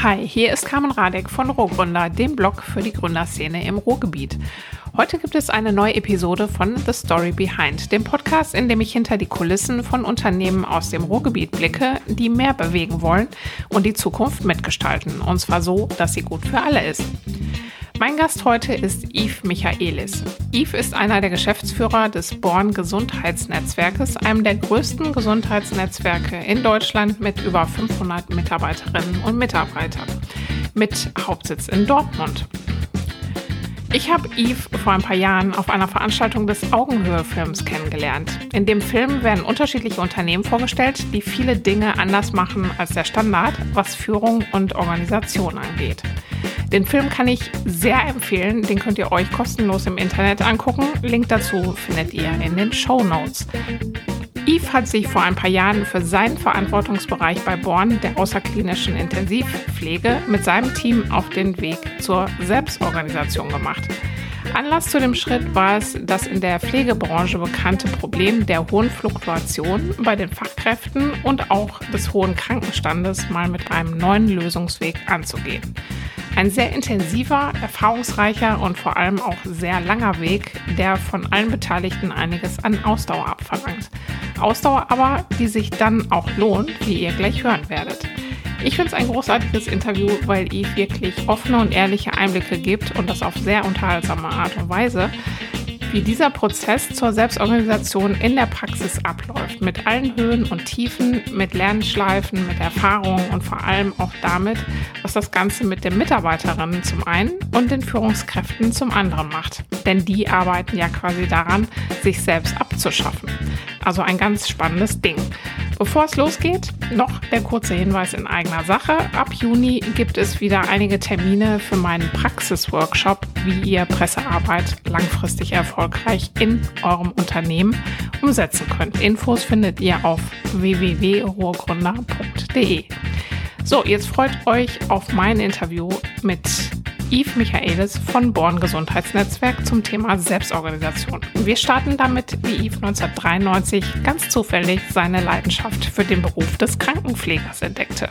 Hi, hier ist Carmen Radek von Rohgründer, dem Blog für die Gründerszene im Ruhrgebiet. Heute gibt es eine neue Episode von The Story Behind, dem Podcast, in dem ich hinter die Kulissen von Unternehmen aus dem Ruhrgebiet blicke, die mehr bewegen wollen und die Zukunft mitgestalten. Und zwar so, dass sie gut für alle ist. Mein Gast heute ist Yves Michaelis. Yves ist einer der Geschäftsführer des Born Gesundheitsnetzwerkes, einem der größten Gesundheitsnetzwerke in Deutschland mit über 500 Mitarbeiterinnen und Mitarbeitern, mit Hauptsitz in Dortmund. Ich habe Yves vor ein paar Jahren auf einer Veranstaltung des Augenhöhe-Films kennengelernt. In dem Film werden unterschiedliche Unternehmen vorgestellt, die viele Dinge anders machen als der Standard, was Führung und Organisation angeht. Den Film kann ich sehr empfehlen. Den könnt ihr euch kostenlos im Internet angucken. Link dazu findet ihr in den Show Notes. Yves hat sich vor ein paar Jahren für seinen Verantwortungsbereich bei Born, der außerklinischen Intensivpflege, mit seinem Team auf den Weg zur Selbstorganisation gemacht. Anlass zu dem Schritt war es, das in der Pflegebranche bekannte Problem der hohen Fluktuation bei den Fachkräften und auch des hohen Krankenstandes mal mit einem neuen Lösungsweg anzugehen. Ein sehr intensiver, erfahrungsreicher und vor allem auch sehr langer Weg, der von allen Beteiligten einiges an Ausdauer abverlangt. Ausdauer aber, die sich dann auch lohnt, wie ihr gleich hören werdet. Ich finde es ein großartiges Interview, weil Yves wirklich offene und ehrliche Einblicke gibt und das auf sehr unterhaltsame Art und Weise wie dieser Prozess zur Selbstorganisation in der Praxis abläuft. Mit allen Höhen und Tiefen, mit Lernschleifen, mit Erfahrungen und vor allem auch damit, was das Ganze mit den Mitarbeiterinnen zum einen und den Führungskräften zum anderen macht. Denn die arbeiten ja quasi daran, sich selbst abzuschaffen. Also ein ganz spannendes Ding. Bevor es losgeht, noch der kurze Hinweis in eigener Sache. Ab Juni gibt es wieder einige Termine für meinen Praxisworkshop, wie ihr Pressearbeit langfristig erfolgreich in eurem Unternehmen umsetzen könnt. Infos findet ihr auf www.ruhrgründer.de. So, jetzt freut euch auf mein Interview mit Yves Michaelis von Born Gesundheitsnetzwerk zum Thema Selbstorganisation. Wir starten damit, wie Yves 1993 ganz zufällig seine Leidenschaft für den Beruf des Krankenpflegers entdeckte.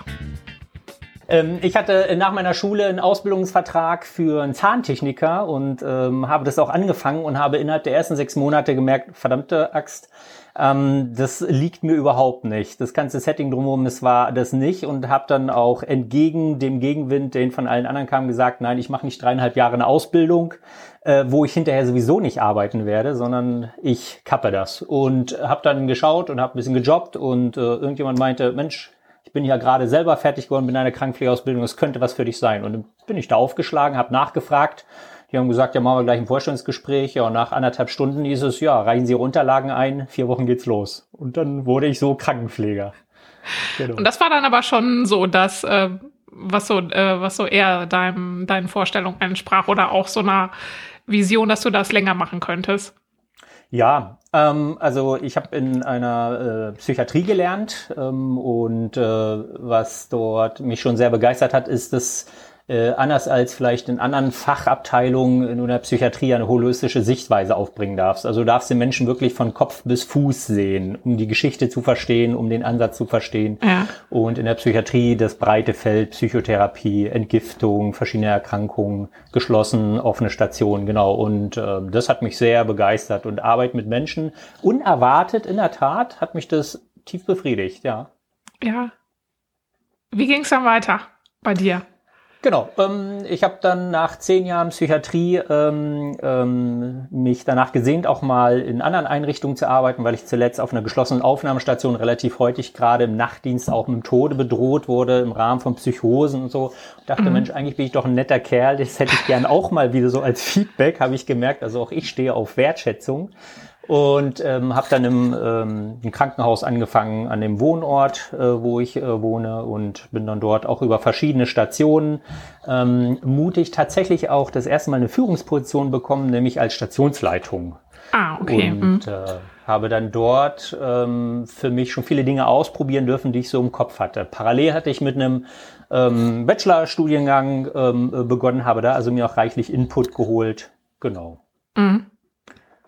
Ähm, ich hatte nach meiner Schule einen Ausbildungsvertrag für einen Zahntechniker und ähm, habe das auch angefangen und habe innerhalb der ersten sechs Monate gemerkt, verdammte Axt, ähm, das liegt mir überhaupt nicht. Das ganze Setting drumherum, das war das nicht und habe dann auch entgegen dem Gegenwind, den von allen anderen kam, gesagt, nein, ich mache nicht dreieinhalb Jahre eine Ausbildung, äh, wo ich hinterher sowieso nicht arbeiten werde, sondern ich kappe das. Und habe dann geschaut und habe ein bisschen gejobbt und äh, irgendjemand meinte, Mensch, ich bin ja gerade selber fertig geworden mit einer Krankenpflegeausbildung, es könnte was für dich sein. Und dann bin ich da aufgeschlagen, habe nachgefragt die haben gesagt, ja, machen wir gleich ein Vorstellungsgespräch. Ja, und nach anderthalb Stunden hieß es, ja, reichen Sie Ihre Unterlagen ein, vier Wochen geht's los. Und dann wurde ich so Krankenpfleger. Genau. Und das war dann aber schon so, dass, äh, was so, äh, was so eher deinem, deinen Vorstellungen entsprach oder auch so einer Vision, dass du das länger machen könntest. Ja, ähm, also ich habe in einer äh, Psychiatrie gelernt ähm, und äh, was dort mich schon sehr begeistert hat, ist das äh, anders als vielleicht in anderen Fachabteilungen in der Psychiatrie eine holistische Sichtweise aufbringen darfst. Also du darfst den Menschen wirklich von Kopf bis Fuß sehen, um die Geschichte zu verstehen, um den Ansatz zu verstehen. Ja. Und in der Psychiatrie das breite Feld Psychotherapie, Entgiftung, verschiedene Erkrankungen, geschlossen, offene Stationen, genau. Und äh, das hat mich sehr begeistert. Und Arbeit mit Menschen, unerwartet in der Tat, hat mich das tief befriedigt, ja. Ja. Wie ging es dann weiter bei dir? Genau. Ähm, ich habe dann nach zehn Jahren Psychiatrie ähm, ähm, mich danach gesehnt, auch mal in anderen Einrichtungen zu arbeiten, weil ich zuletzt auf einer geschlossenen Aufnahmestation relativ häufig gerade im Nachtdienst auch mit dem Tode bedroht wurde im Rahmen von Psychosen und so. Ich dachte, mhm. Mensch, eigentlich bin ich doch ein netter Kerl, das hätte ich gern auch mal wieder so als Feedback, habe ich gemerkt. Also auch ich stehe auf Wertschätzung und ähm, habe dann im, ähm, im Krankenhaus angefangen an dem Wohnort, äh, wo ich äh, wohne und bin dann dort auch über verschiedene Stationen ähm, mutig tatsächlich auch das erste Mal eine Führungsposition bekommen, nämlich als Stationsleitung. Ah, okay. Und mhm. äh, habe dann dort ähm, für mich schon viele Dinge ausprobieren dürfen, die ich so im Kopf hatte. Parallel hatte ich mit einem ähm, Bachelorstudiengang ähm, begonnen, habe da also mir auch reichlich Input geholt. Genau. Mhm.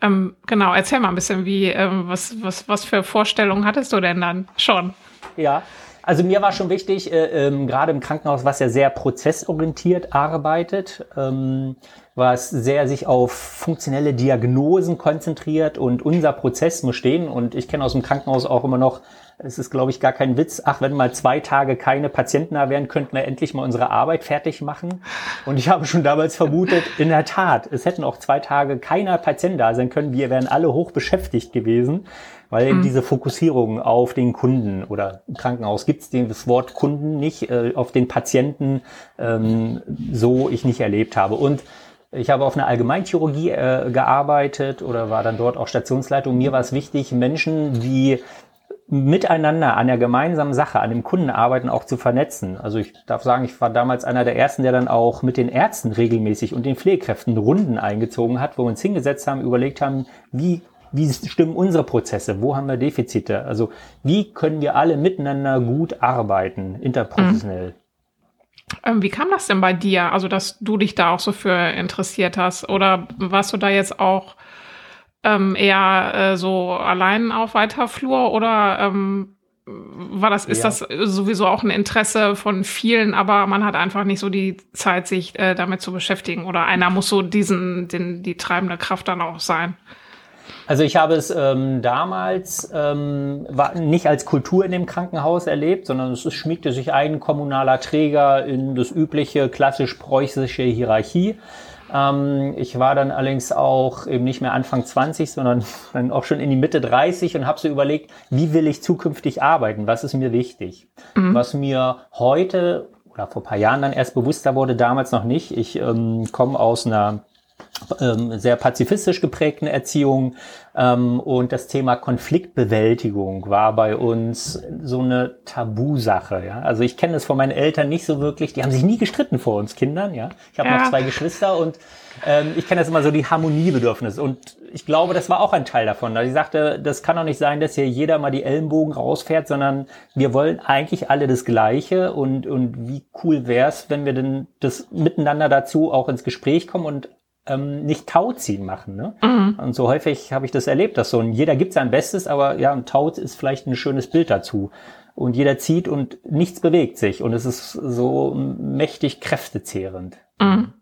Ähm, genau, erzähl mal ein bisschen, wie, ähm, was, was, was für Vorstellungen hattest du denn dann schon? Ja, Also mir war schon wichtig, äh, ähm, gerade im Krankenhaus, was ja sehr prozessorientiert arbeitet, ähm, was sehr sich auf funktionelle Diagnosen konzentriert und unser Prozess muss stehen. Und ich kenne aus dem Krankenhaus auch immer noch, es ist, glaube ich, gar kein Witz, ach, wenn mal zwei Tage keine Patienten da wären, könnten wir endlich mal unsere Arbeit fertig machen. Und ich habe schon damals vermutet, in derTat, es hätten auch zwei Tage keiner Patient da sein können, wir wären alle hoch beschäftigt gewesen weil eben mhm. diese Fokussierung auf den Kunden oder im Krankenhaus gibt es das Wort Kunden nicht, äh, auf den Patienten ähm, so ich nicht erlebt habe. Und ich habe auf einer Allgemeinchirurgie äh, gearbeitet oder war dann dort auch Stationsleitung. Mir war es wichtig, Menschen, die miteinander an der gemeinsamen Sache, an dem Kunden arbeiten, auch zu vernetzen. Also ich darf sagen, ich war damals einer der ersten, der dann auch mit den Ärzten regelmäßig und den Pflegekräften Runden eingezogen hat, wo wir uns hingesetzt haben, überlegt haben, wie wie stimmen unsere Prozesse? Wo haben wir Defizite? Also wie können wir alle miteinander gut arbeiten, interprofessionell? Mhm. Wie kam das denn bei dir? Also, dass du dich da auch so für interessiert hast? Oder warst du da jetzt auch ähm, eher äh, so allein auf weiter Flur oder ähm, war das, ist ja. das sowieso auch ein Interesse von vielen, aber man hat einfach nicht so die Zeit, sich äh, damit zu beschäftigen. Oder einer muss so diesen, den, die treibende Kraft dann auch sein. Also ich habe es ähm, damals ähm, war nicht als Kultur in dem Krankenhaus erlebt, sondern es schmiegte sich ein kommunaler Träger in das übliche klassisch preußische Hierarchie. Ähm, ich war dann allerdings auch eben nicht mehr Anfang 20, sondern dann auch schon in die Mitte 30 und habe so überlegt, wie will ich zukünftig arbeiten? Was ist mir wichtig? Mhm. Was mir heute oder vor paar Jahren dann erst bewusster wurde, damals noch nicht. Ich ähm, komme aus einer ähm, sehr pazifistisch geprägten Erziehung ähm, und das Thema Konfliktbewältigung war bei uns so eine Tabusache. Ja? Also ich kenne es von meinen Eltern nicht so wirklich. Die haben sich nie gestritten vor uns Kindern. Ja, ich habe ja. noch zwei Geschwister und ähm, ich kenne das immer so die Harmoniebedürfnis und ich glaube, das war auch ein Teil davon. Also ich sagte, das kann doch nicht sein, dass hier jeder mal die Ellenbogen rausfährt, sondern wir wollen eigentlich alle das Gleiche und und wie cool wär's, wenn wir denn das miteinander dazu auch ins Gespräch kommen und ähm, nicht Tauziehen machen. Ne? Mhm. Und so häufig habe ich das erlebt, dass so ein jeder gibt sein Bestes, aber ja, ein Tau ist vielleicht ein schönes Bild dazu. Und jeder zieht und nichts bewegt sich. Und es ist so mächtig kräftezehrend. Mhm.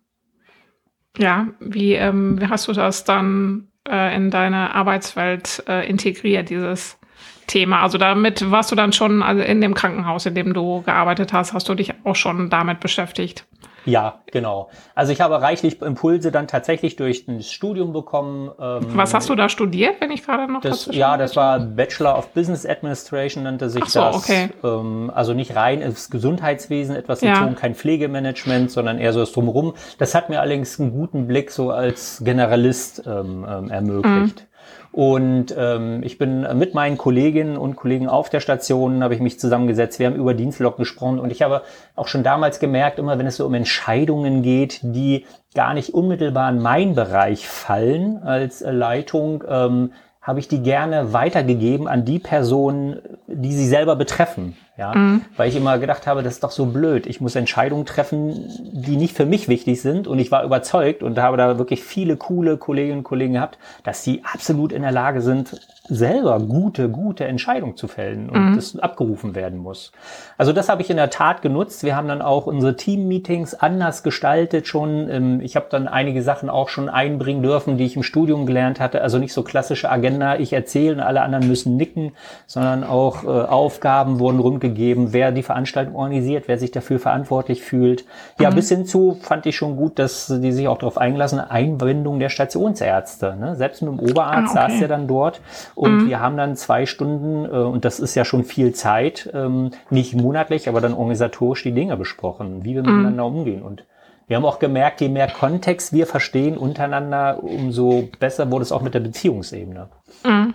Ja, wie, ähm, wie hast du das dann äh, in deine Arbeitswelt äh, integriert, dieses Thema? Also damit warst du dann schon also in dem Krankenhaus, in dem du gearbeitet hast, hast du dich auch schon damit beschäftigt? Ja, genau. Also ich habe reichlich Impulse dann tatsächlich durch ein Studium bekommen. Ähm, Was hast du da studiert, wenn ich gerade noch das, Ja, das war Bachelor of Business Administration, nannte sich so, das. Okay. Ähm, also nicht rein ins Gesundheitswesen etwas ja. bezogen, kein Pflegemanagement, sondern eher so das Drumherum. Das hat mir allerdings einen guten Blick so als Generalist ähm, ähm ermöglicht. Mhm. Und ähm, ich bin mit meinen Kolleginnen und Kollegen auf der Station, habe ich mich zusammengesetzt. Wir haben über Dienstlog gesprochen und ich habe auch schon damals gemerkt, immer wenn es so um Entscheidungen geht, die gar nicht unmittelbar in meinen Bereich fallen als Leitung, ähm, habe ich die gerne weitergegeben an die Personen, die sie selber betreffen. Ja, mhm. weil ich immer gedacht habe, das ist doch so blöd. Ich muss Entscheidungen treffen, die nicht für mich wichtig sind. Und ich war überzeugt und habe da wirklich viele coole Kolleginnen und Kollegen gehabt, dass sie absolut in der Lage sind, selber gute, gute Entscheidungen zu fällen und mhm. das abgerufen werden muss. Also das habe ich in der Tat genutzt. Wir haben dann auch unsere Team-Meetings anders gestaltet schon. Ähm, ich habe dann einige Sachen auch schon einbringen dürfen, die ich im Studium gelernt hatte. Also nicht so klassische Agenda, ich erzähle und alle anderen müssen nicken, sondern auch äh, Aufgaben wurden rundgegeben, wer die Veranstaltung organisiert, wer sich dafür verantwortlich fühlt. Ja, mhm. bis hin zu fand ich schon gut, dass die sich auch darauf eingelassen, Einbindung der Stationsärzte. Ne? Selbst mit dem Oberarzt ah, okay. saß der dann dort und mhm. wir haben dann zwei Stunden, äh, und das ist ja schon viel Zeit, ähm, nicht monatlich, aber dann organisatorisch die Dinge besprochen, wie wir mhm. miteinander umgehen. Und wir haben auch gemerkt, je mehr Kontext wir verstehen untereinander, umso besser wurde es auch mit der Beziehungsebene. Mhm.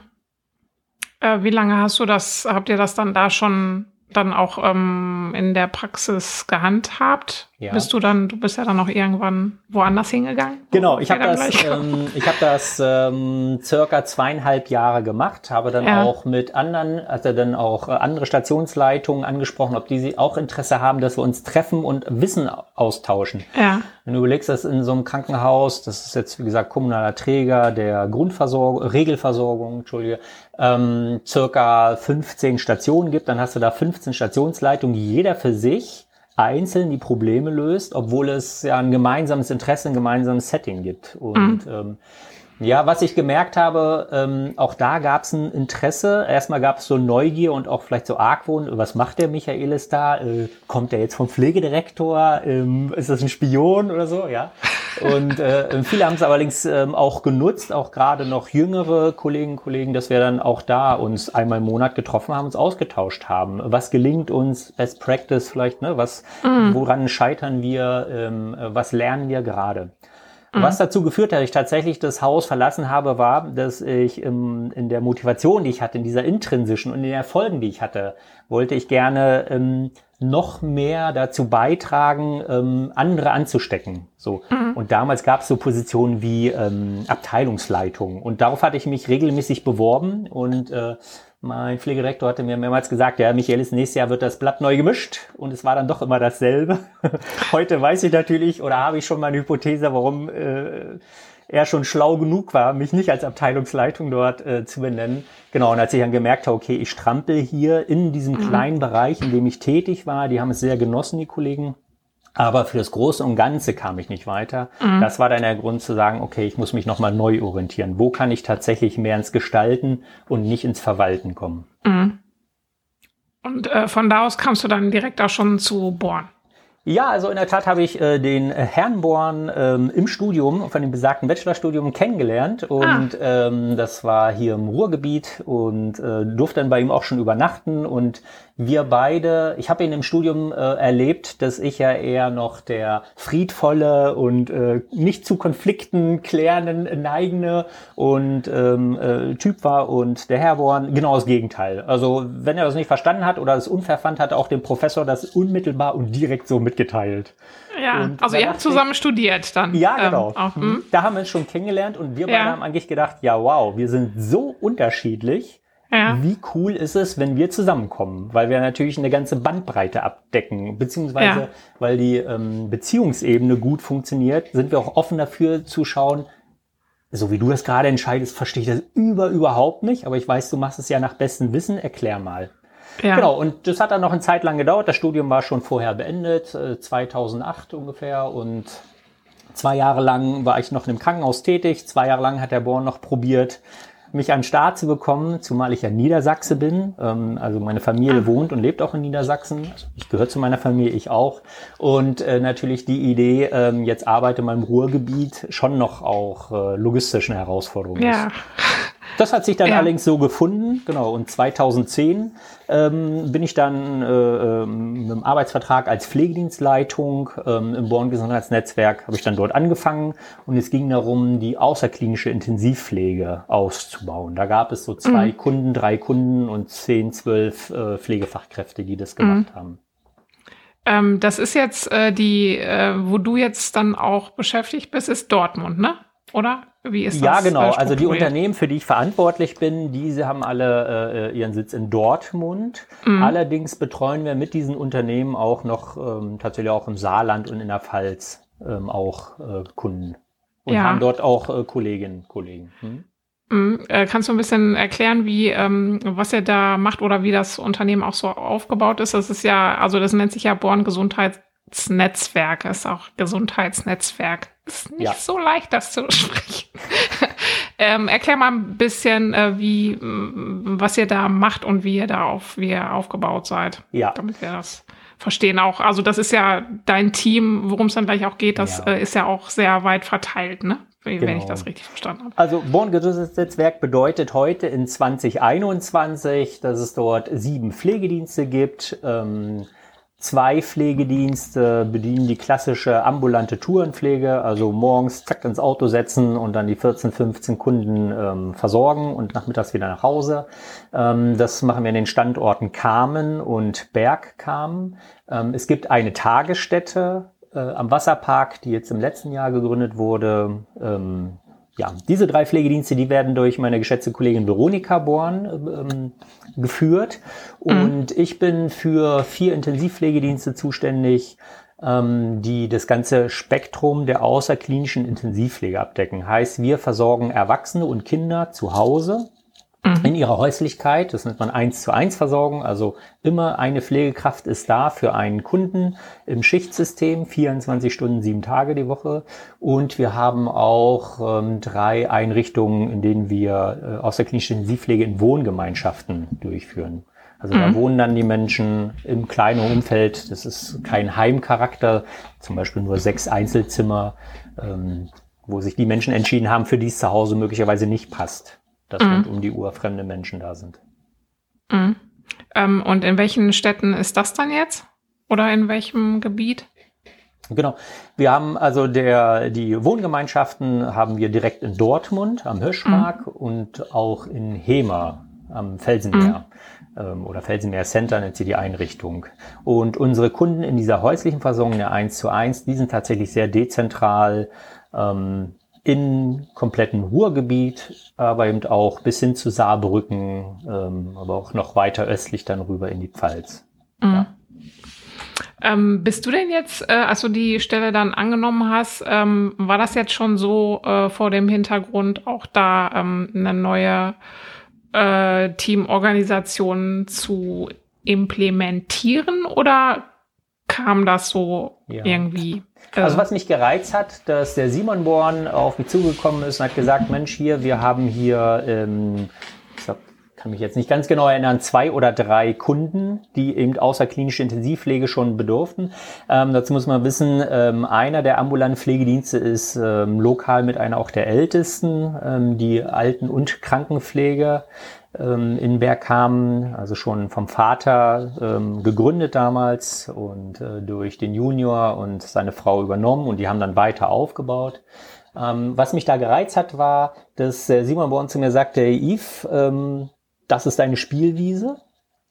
Äh, wie lange hast du das, habt ihr das dann da schon dann auch ähm, in der Praxis gehandhabt? ja. bist du dann, du bist ja dann noch irgendwann woanders hingegangen? Genau, ich habe das, ähm, ich habe das ähm, circa zweieinhalb Jahre gemacht, habe dann ja. auch mit anderen, also dann auch äh, andere Stationsleitungen angesprochen, ob die auch Interesse haben, dass wir uns treffen und Wissen austauschen. Ja. Wenn du überlegst, dass in so einem Krankenhaus, das ist jetzt wie gesagt kommunaler Träger der Grundversorgung, Regelversorgung, Entschuldige, ähm, circa 15 Stationen gibt, dann hast du da 15 Stationsleitungen, jeder für sich einzeln die Probleme löst, obwohl es ja ein gemeinsames Interesse, ein gemeinsames Setting gibt. Und mhm. ähm, ja, was ich gemerkt habe, ähm, auch da gab es ein Interesse. Erstmal gab es so Neugier und auch vielleicht so Argwohn. Was macht der Michaelis da? Äh, kommt der jetzt vom Pflegedirektor? Ähm, ist das ein Spion oder so? Ja. Und äh, viele haben es allerdings ähm, auch genutzt, auch gerade noch jüngere Kolleginnen und Kollegen, dass wir dann auch da uns einmal im Monat getroffen haben, uns ausgetauscht haben. Was gelingt uns? Best Practice vielleicht, ne? Was, mhm. woran scheitern wir? Ähm, was lernen wir gerade? Mhm. Was dazu geführt hat, dass ich tatsächlich das Haus verlassen habe, war, dass ich im, in der Motivation, die ich hatte, in dieser intrinsischen und in den Erfolgen, die ich hatte, wollte ich gerne ähm, noch mehr dazu beitragen, ähm, andere anzustecken. So. Mhm. Und damals gab es so Positionen wie ähm, Abteilungsleitung. Und darauf hatte ich mich regelmäßig beworben und äh, mein Pflegedirektor hatte mir mehrmals gesagt, ja, Michaelis, nächstes Jahr wird das Blatt neu gemischt und es war dann doch immer dasselbe. Heute weiß ich natürlich oder habe ich schon mal eine Hypothese, warum äh, er schon schlau genug war, mich nicht als Abteilungsleitung dort äh, zu benennen. Genau, und als ich dann gemerkt habe, okay, ich strampel hier in diesem mhm. kleinen Bereich, in dem ich tätig war, die haben es sehr genossen, die Kollegen, aber für das Große und Ganze kam ich nicht weiter. Mhm. Das war dann der Grund zu sagen, okay, ich muss mich nochmal neu orientieren. Wo kann ich tatsächlich mehr ins Gestalten und nicht ins Verwalten kommen? Mhm. Und äh, von da aus kamst du dann direkt auch schon zu Born. Ja, also in der Tat habe ich äh, den äh, Herrn Born ähm, im Studium, von dem besagten Bachelorstudium kennengelernt und ah. ähm, das war hier im Ruhrgebiet und äh, durfte dann bei ihm auch schon übernachten und wir beide, ich habe ihn im Studium äh, erlebt, dass ich ja eher noch der friedvolle und äh, nicht zu Konflikten klärenden, neigende und ähm, äh, Typ war und der Herr Born genau das Gegenteil. Also wenn er das nicht verstanden hat oder es unfair fand, hat auch dem Professor das unmittelbar und direkt so mitgeteilt. Ja, und also ihr habt zusammen studiert dann. Ja, ähm, genau. Ähm, auch, mhm. Da haben wir uns schon kennengelernt und wir beide ja. haben eigentlich gedacht, ja wow, wir sind so unterschiedlich ja. Wie cool ist es, wenn wir zusammenkommen? Weil wir natürlich eine ganze Bandbreite abdecken, beziehungsweise ja. weil die ähm, Beziehungsebene gut funktioniert, sind wir auch offen dafür zu schauen, so wie du das gerade entscheidest, verstehe ich das über überhaupt nicht, aber ich weiß, du machst es ja nach bestem Wissen, erklär mal. Ja. Genau, und das hat dann noch eine Zeit lang gedauert. Das Studium war schon vorher beendet, 2008 äh, ungefähr. Und zwei Jahre lang war ich noch in einem Krankenhaus tätig. Zwei Jahre lang hat der Born noch probiert, mich an den Start zu bekommen, zumal ich ja Niedersachse bin. Ähm, also meine Familie ah. wohnt und lebt auch in Niedersachsen. Ich gehöre zu meiner Familie, ich auch. Und äh, natürlich die Idee, ähm, jetzt arbeite mal im Ruhrgebiet, schon noch auch äh, logistischen Herausforderungen ja. ist. Das hat sich dann ja. allerdings so gefunden, genau. Und 2010 ähm, bin ich dann äh, ähm, mit einem Arbeitsvertrag als Pflegedienstleitung ähm, im Born Gesundheitsnetzwerk habe ich dann dort angefangen und es ging darum, die außerklinische Intensivpflege auszubauen. Da gab es so zwei mhm. Kunden, drei Kunden und zehn, zwölf äh, Pflegefachkräfte, die das gemacht mhm. haben. Ähm, das ist jetzt äh, die, äh, wo du jetzt dann auch beschäftigt bist, ist Dortmund, ne? Oder? Wie ist ja, das? Ja, genau. Also die Unternehmen, für die ich verantwortlich bin, diese haben alle äh, ihren Sitz in Dortmund. Mhm. Allerdings betreuen wir mit diesen Unternehmen auch noch ähm, tatsächlich auch im Saarland und in der Pfalz ähm, auch äh, Kunden. Und ja. haben dort auch äh, Kolleginnen und Kollegen. Hm? Mhm. Äh, kannst du ein bisschen erklären, wie ähm, was er da macht oder wie das Unternehmen auch so aufgebaut ist? Das ist ja, also das nennt sich ja Born Gesundheitsnetzwerk, ist auch Gesundheitsnetzwerk. Ist nicht ja. so leicht, das zu sprechen. ähm, erklär mal ein bisschen, äh, wie, was ihr da macht und wie ihr da auf, wie ihr aufgebaut seid. Ja. Damit wir das verstehen auch. Also das ist ja dein Team, worum es dann gleich auch geht, das ja. Äh, ist ja auch sehr weit verteilt, ne? Wenn genau. ich das richtig verstanden habe. Also Born-Gesundheitsnetzwerk bedeutet heute in 2021, dass es dort sieben Pflegedienste gibt. Ähm, Zwei Pflegedienste bedienen die klassische ambulante Tourenpflege, also morgens zack ins Auto setzen und dann die 14, 15 Kunden ähm, versorgen und nachmittags wieder nach Hause. Ähm, das machen wir in den Standorten Kamen und Bergkamen. Ähm, es gibt eine Tagesstätte äh, am Wasserpark, die jetzt im letzten Jahr gegründet wurde. Ähm, ja, diese drei Pflegedienste, die werden durch meine geschätzte Kollegin Veronika Born ähm, geführt. Und mhm. ich bin für vier Intensivpflegedienste zuständig, ähm, die das ganze Spektrum der außerklinischen Intensivpflege abdecken. Heißt, wir versorgen Erwachsene und Kinder zu Hause mhm. in ihrer Häuslichkeit. Das nennt man eins zu eins Versorgung. Also immer eine Pflegekraft ist da für einen Kunden im Schichtsystem, 24 Stunden, sieben Tage die Woche. Und wir haben auch ähm, drei Einrichtungen, in denen wir äh, außerklinische Intensivpflege in Wohngemeinschaften durchführen. Also mhm. da wohnen dann die Menschen im kleinen Umfeld. Das ist kein Heimcharakter, zum Beispiel nur sechs Einzelzimmer, ähm, wo sich die Menschen entschieden haben, für die es zu Hause möglicherweise nicht passt dass mhm. rund um die Uhr fremde Menschen da sind. Mhm. Ähm, und in welchen Städten ist das dann jetzt? Oder in welchem Gebiet? Genau. Wir haben also der, die Wohngemeinschaften haben wir direkt in Dortmund am Hirschmark mhm. und auch in Hema am Felsenmeer mhm. ähm, oder Felsenmeer Center nennt sie die Einrichtung. Und unsere Kunden in dieser häuslichen Versorgung der 1 zu 1, die sind tatsächlich sehr dezentral ähm, in kompletten Ruhrgebiet, aber eben auch bis hin zu Saarbrücken, ähm, aber auch noch weiter östlich dann rüber in die Pfalz. Mhm. Ja. Ähm, bist du denn jetzt, äh, als du die Stelle dann angenommen hast, ähm, war das jetzt schon so äh, vor dem Hintergrund auch da ähm, eine neue äh, Teamorganisation zu implementieren oder kam das so ja. irgendwie? Also was mich gereizt hat, dass der Simon Born auf mich zugekommen ist und hat gesagt, Mensch, hier, wir haben hier, ähm, ich glaub, kann mich jetzt nicht ganz genau erinnern, zwei oder drei Kunden, die eben außerklinische Intensivpflege schon bedurften. Ähm, dazu muss man wissen, ähm, einer der ambulanten Pflegedienste ist ähm, lokal mit einer auch der ältesten, ähm, die Alten- und Krankenpflege ähm, in Bergkamen, also schon vom Vater ähm, gegründet damals und äh, durch den Junior und seine Frau übernommen und die haben dann weiter aufgebaut. Ähm, was mich da gereizt hat, war, dass äh, Simon bei uns zu mir sagte, Yves, ähm, das ist deine Spielwiese.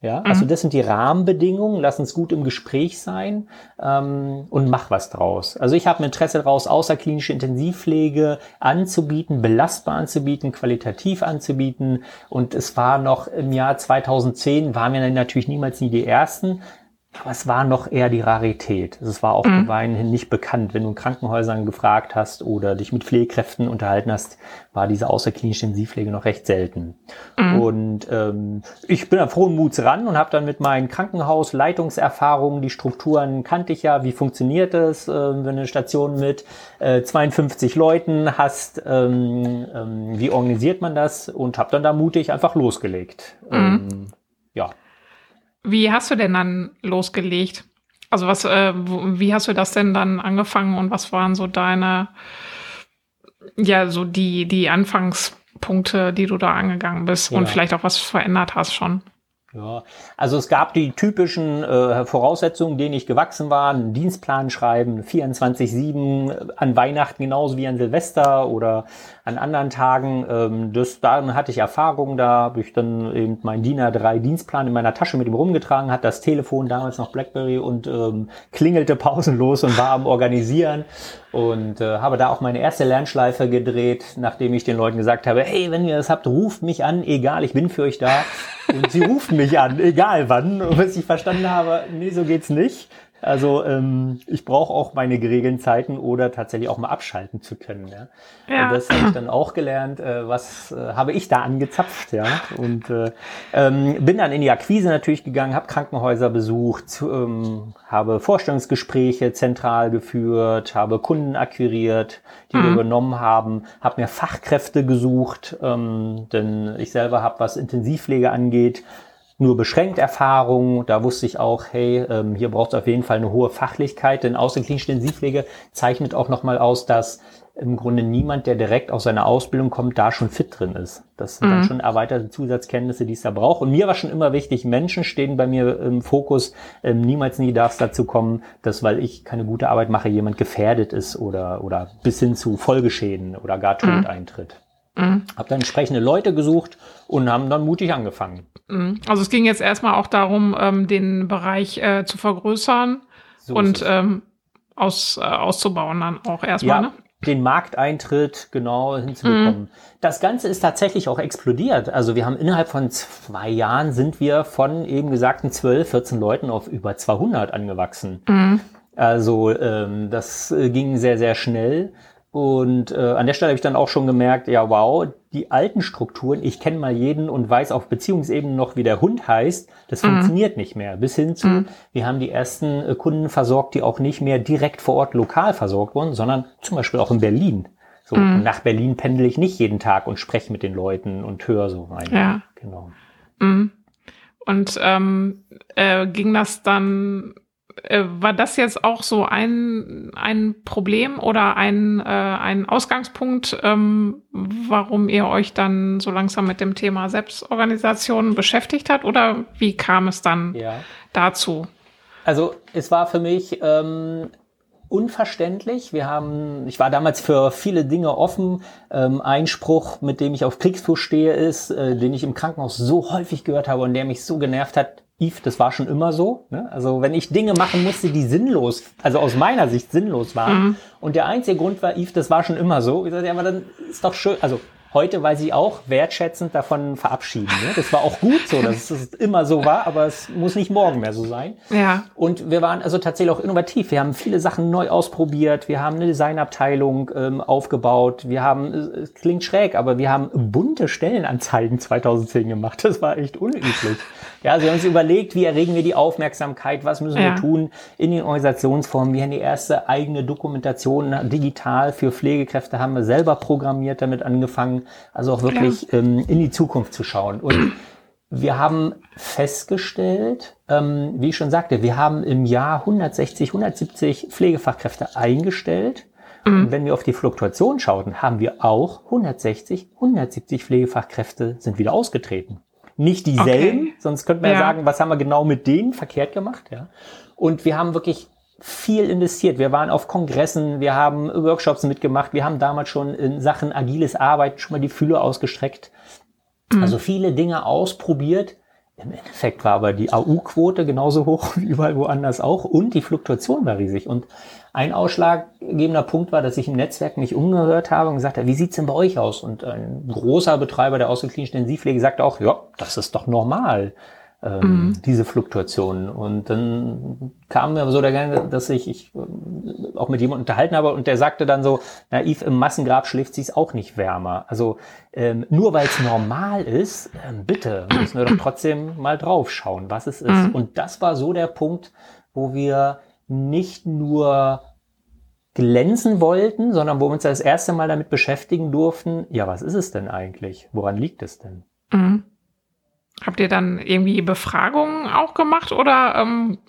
Ja, also mhm. das sind die Rahmenbedingungen. Lass uns gut im Gespräch sein ähm, und mach was draus. Also ich habe ein Interesse daraus, außerklinische Intensivpflege anzubieten, belastbar anzubieten, qualitativ anzubieten. Und es war noch im Jahr 2010, waren wir natürlich niemals nie die Ersten. Aber es war noch eher die Rarität. Es war auch mhm. hin nicht bekannt. Wenn du in Krankenhäusern gefragt hast oder dich mit Pflegekräften unterhalten hast, war diese außerklinische Intensivpflege noch recht selten. Mhm. Und ähm, ich bin da frohen Muts ran und habe dann mit meinen Krankenhausleitungserfahrungen, die Strukturen kannte ich ja, wie funktioniert es, äh, wenn du eine Station mit äh, 52 Leuten hast, ähm, ähm, wie organisiert man das und habe dann da mutig einfach losgelegt. Mhm. Ähm, ja. Wie hast du denn dann losgelegt? Also was, äh, wie hast du das denn dann angefangen und was waren so deine, ja, so die, die Anfangspunkte, die du da angegangen bist ja. und vielleicht auch was verändert hast schon? Ja, also es gab die typischen äh, Voraussetzungen, denen ich gewachsen war, einen Dienstplan schreiben, 24-7, äh, an Weihnachten genauso wie an Silvester oder an anderen Tagen. Ähm, das, darin hatte ich Erfahrung, da habe ich dann eben mein DIN A3 Dienstplan in meiner Tasche mit ihm rumgetragen, hat das Telefon damals noch Blackberry und ähm, klingelte pausenlos und war am Organisieren und äh, habe da auch meine erste Lernschleife gedreht, nachdem ich den Leuten gesagt habe, hey, wenn ihr das habt, ruft mich an, egal, ich bin für euch da. Und sie rufen mich an, egal wann. Und was ich verstanden habe, nee, so geht's nicht. Also ähm, ich brauche auch meine geregelten Zeiten oder tatsächlich auch mal abschalten zu können. Ja? ja. Und das habe ich dann auch gelernt. Äh, was äh, habe ich da angezapft? Ja, und äh, ähm, bin dann in die Akquise natürlich gegangen, habe Krankenhäuser besucht, ähm, habe Vorstellungsgespräche zentral geführt, habe Kunden akquiriert, die mhm. wir übernommen haben, habe mir Fachkräfte gesucht, ähm, denn ich selber habe, was Intensivpflege angeht, nur beschränkt Erfahrung. Da wusste ich auch, hey, ähm, hier braucht es auf jeden Fall eine hohe Fachlichkeit, denn außerklinische Intensivpflege zeichnet auch nochmal aus, dass im Grunde niemand, der direkt aus seiner Ausbildung kommt, da schon fit drin ist. Das sind mhm. dann schon erweiterte Zusatzkenntnisse, die es da braucht. Und mir war schon immer wichtig, Menschen stehen bei mir im Fokus. Ähm, niemals nie darf es dazu kommen, dass, weil ich keine gute Arbeit mache, jemand gefährdet ist oder, oder bis hin zu Folgeschäden oder gar Tod mhm. eintritt. Mhm. Hab dann entsprechende Leute gesucht und haben dann mutig angefangen. Mhm. Also es ging jetzt erstmal auch darum, ähm, den Bereich äh, zu vergrößern so und ähm, aus, äh, auszubauen dann auch erstmal, ja, ne? Den Markteintritt genau hinzubekommen. Mhm. Das Ganze ist tatsächlich auch explodiert. Also wir haben innerhalb von zwei Jahren sind wir von eben gesagten 12, 14 Leuten auf über 200 angewachsen. Mhm. Also ähm, das äh, ging sehr, sehr schnell. Und äh, an der Stelle habe ich dann auch schon gemerkt, ja wow, die alten Strukturen, ich kenne mal jeden und weiß auf Beziehungsebene noch, wie der Hund heißt, das mhm. funktioniert nicht mehr. Bis hin zu, mhm. wir haben die ersten äh, Kunden versorgt, die auch nicht mehr direkt vor Ort lokal versorgt wurden, sondern zum Beispiel auch in Berlin. So, mhm. nach Berlin pendel ich nicht jeden Tag und spreche mit den Leuten und höre so rein. Ja. Genau. Mhm. Und ähm, äh, ging das dann war das jetzt auch so ein, ein Problem oder ein, äh, ein Ausgangspunkt, ähm, warum ihr euch dann so langsam mit dem Thema Selbstorganisation beschäftigt habt? Oder wie kam es dann ja. dazu? Also es war für mich ähm, unverständlich. Wir haben, ich war damals für viele Dinge offen. Ähm, ein Spruch, mit dem ich auf Kriegsfuß stehe, ist, äh, den ich im Krankenhaus so häufig gehört habe und der mich so genervt hat. Yves, das war schon immer so. Ne? Also wenn ich Dinge machen musste, die sinnlos, also aus meiner Sicht sinnlos waren. Mhm. Und der einzige Grund war, Yves, das war schon immer so. Ich sagte, ja, aber dann ist doch schön. Also heute weiß ich auch wertschätzend davon verabschieden. Ne? Das war auch gut so, dass es immer so war, aber es muss nicht morgen mehr so sein. Ja. Und wir waren also tatsächlich auch innovativ. Wir haben viele Sachen neu ausprobiert. Wir haben eine Designabteilung ähm, aufgebaut. Wir haben, es klingt schräg, aber wir haben bunte Stellenanzeigen 2010 gemacht. Das war echt unüblich. Ja, sie haben uns überlegt, wie erregen wir die Aufmerksamkeit, was müssen ja. wir tun in den Organisationsformen. Wir haben die erste eigene Dokumentation digital für Pflegekräfte haben wir selber programmiert, damit angefangen, also auch wirklich ja. ähm, in die Zukunft zu schauen. Und wir haben festgestellt, ähm, wie ich schon sagte, wir haben im Jahr 160, 170 Pflegefachkräfte eingestellt. Mhm. Und wenn wir auf die Fluktuation schauten, haben wir auch 160, 170 Pflegefachkräfte sind wieder ausgetreten. Nicht dieselben, okay. sonst könnte man ja. ja sagen, was haben wir genau mit denen verkehrt gemacht, ja. Und wir haben wirklich viel investiert. Wir waren auf Kongressen, wir haben Workshops mitgemacht, wir haben damals schon in Sachen agiles Arbeiten schon mal die Fühle ausgestreckt. Mhm. Also viele Dinge ausprobiert. Im Endeffekt war aber die AU-Quote genauso hoch wie überall woanders auch und die Fluktuation war riesig. Und ein ausschlaggebender Punkt war, dass ich im Netzwerk mich umgehört habe und gesagt habe, wie sieht's denn bei euch aus? Und ein großer Betreiber der außerklinischen Intensivpflege sagte auch, ja, das ist doch normal, ähm, mhm. diese Fluktuationen. Und dann kam mir so der Gang, dass ich, ich äh, auch mit jemandem unterhalten habe und der sagte dann so, naiv, im Massengrab schläft sich's auch nicht wärmer. Also ähm, nur weil es normal ist, ähm, bitte, müssen wir doch trotzdem mal drauf schauen, was es ist. Mhm. Und das war so der Punkt, wo wir nicht nur glänzen wollten, sondern wo wir uns das erste Mal damit beschäftigen durften, ja, was ist es denn eigentlich? Woran liegt es denn? Mhm. Habt ihr dann irgendwie Befragungen auch gemacht oder ähm,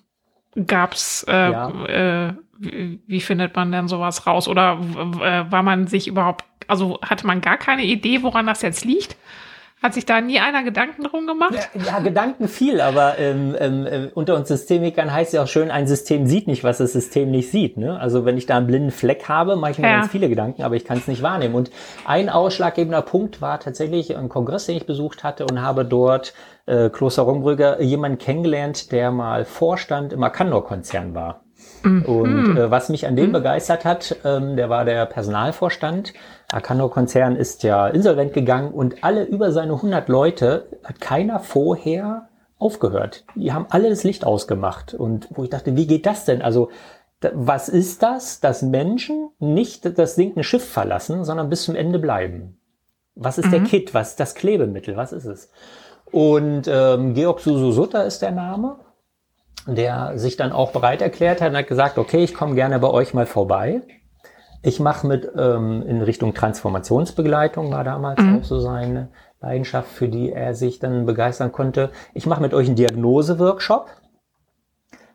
gab es, äh, ja. äh, wie, wie, findet man denn sowas raus? Oder äh, war man sich überhaupt, also hatte man gar keine Idee, woran das jetzt liegt? Hat sich da nie einer Gedanken drum gemacht? Ja, ja Gedanken viel, aber ähm, ähm, äh, unter uns Systemikern heißt ja auch schön, ein System sieht nicht, was das System nicht sieht. Ne? Also wenn ich da einen blinden Fleck habe, mache ich mir ja. ganz viele Gedanken, aber ich kann es nicht wahrnehmen. Und ein ausschlaggebender Punkt war tatsächlich ein Kongress, den ich besucht hatte und habe dort äh, Kloster Rombrügger jemanden kennengelernt, der mal Vorstand im Arcandor-Konzern war. Mhm. Und äh, was mich an dem mhm. begeistert hat, ähm, der war der Personalvorstand. Arcano-Konzern ist ja insolvent gegangen und alle über seine 100 Leute hat keiner vorher aufgehört. Die haben alle das Licht ausgemacht. Und wo ich dachte, wie geht das denn? Also, was ist das, dass Menschen nicht das sinkende Schiff verlassen, sondern bis zum Ende bleiben? Was ist mhm. der Kit? Was ist das Klebemittel? Was ist es? Und ähm, Georg Sususutta ist der Name der sich dann auch bereit erklärt hat und hat gesagt, okay, ich komme gerne bei euch mal vorbei. Ich mache mit ähm, in Richtung Transformationsbegleitung, war damals mhm. auch so seine Leidenschaft, für die er sich dann begeistern konnte. Ich mache mit euch einen Diagnose-Workshop.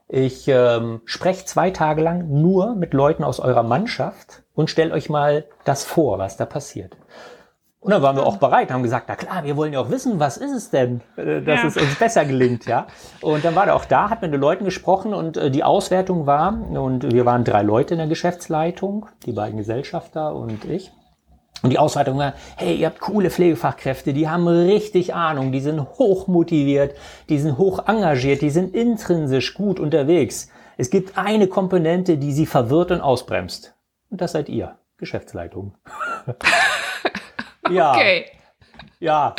Ich ähm, spreche zwei Tage lang nur mit Leuten aus eurer Mannschaft und stelle euch mal das vor, was da passiert. Und dann waren wir auch bereit, haben gesagt, na klar, wir wollen ja auch wissen, was ist es denn, äh, dass ja. es uns besser gelingt, ja. Und dann war er auch da, hat mit den Leuten gesprochen und äh, die Auswertung war, und wir waren drei Leute in der Geschäftsleitung, die beiden Gesellschafter und ich. Und die Auswertung war, hey, ihr habt coole Pflegefachkräfte, die haben richtig Ahnung, die sind hoch motiviert, die sind hoch engagiert, die sind intrinsisch gut unterwegs. Es gibt eine Komponente, die sie verwirrt und ausbremst. Und das seid ihr, Geschäftsleitung. ja. Okay. Ja.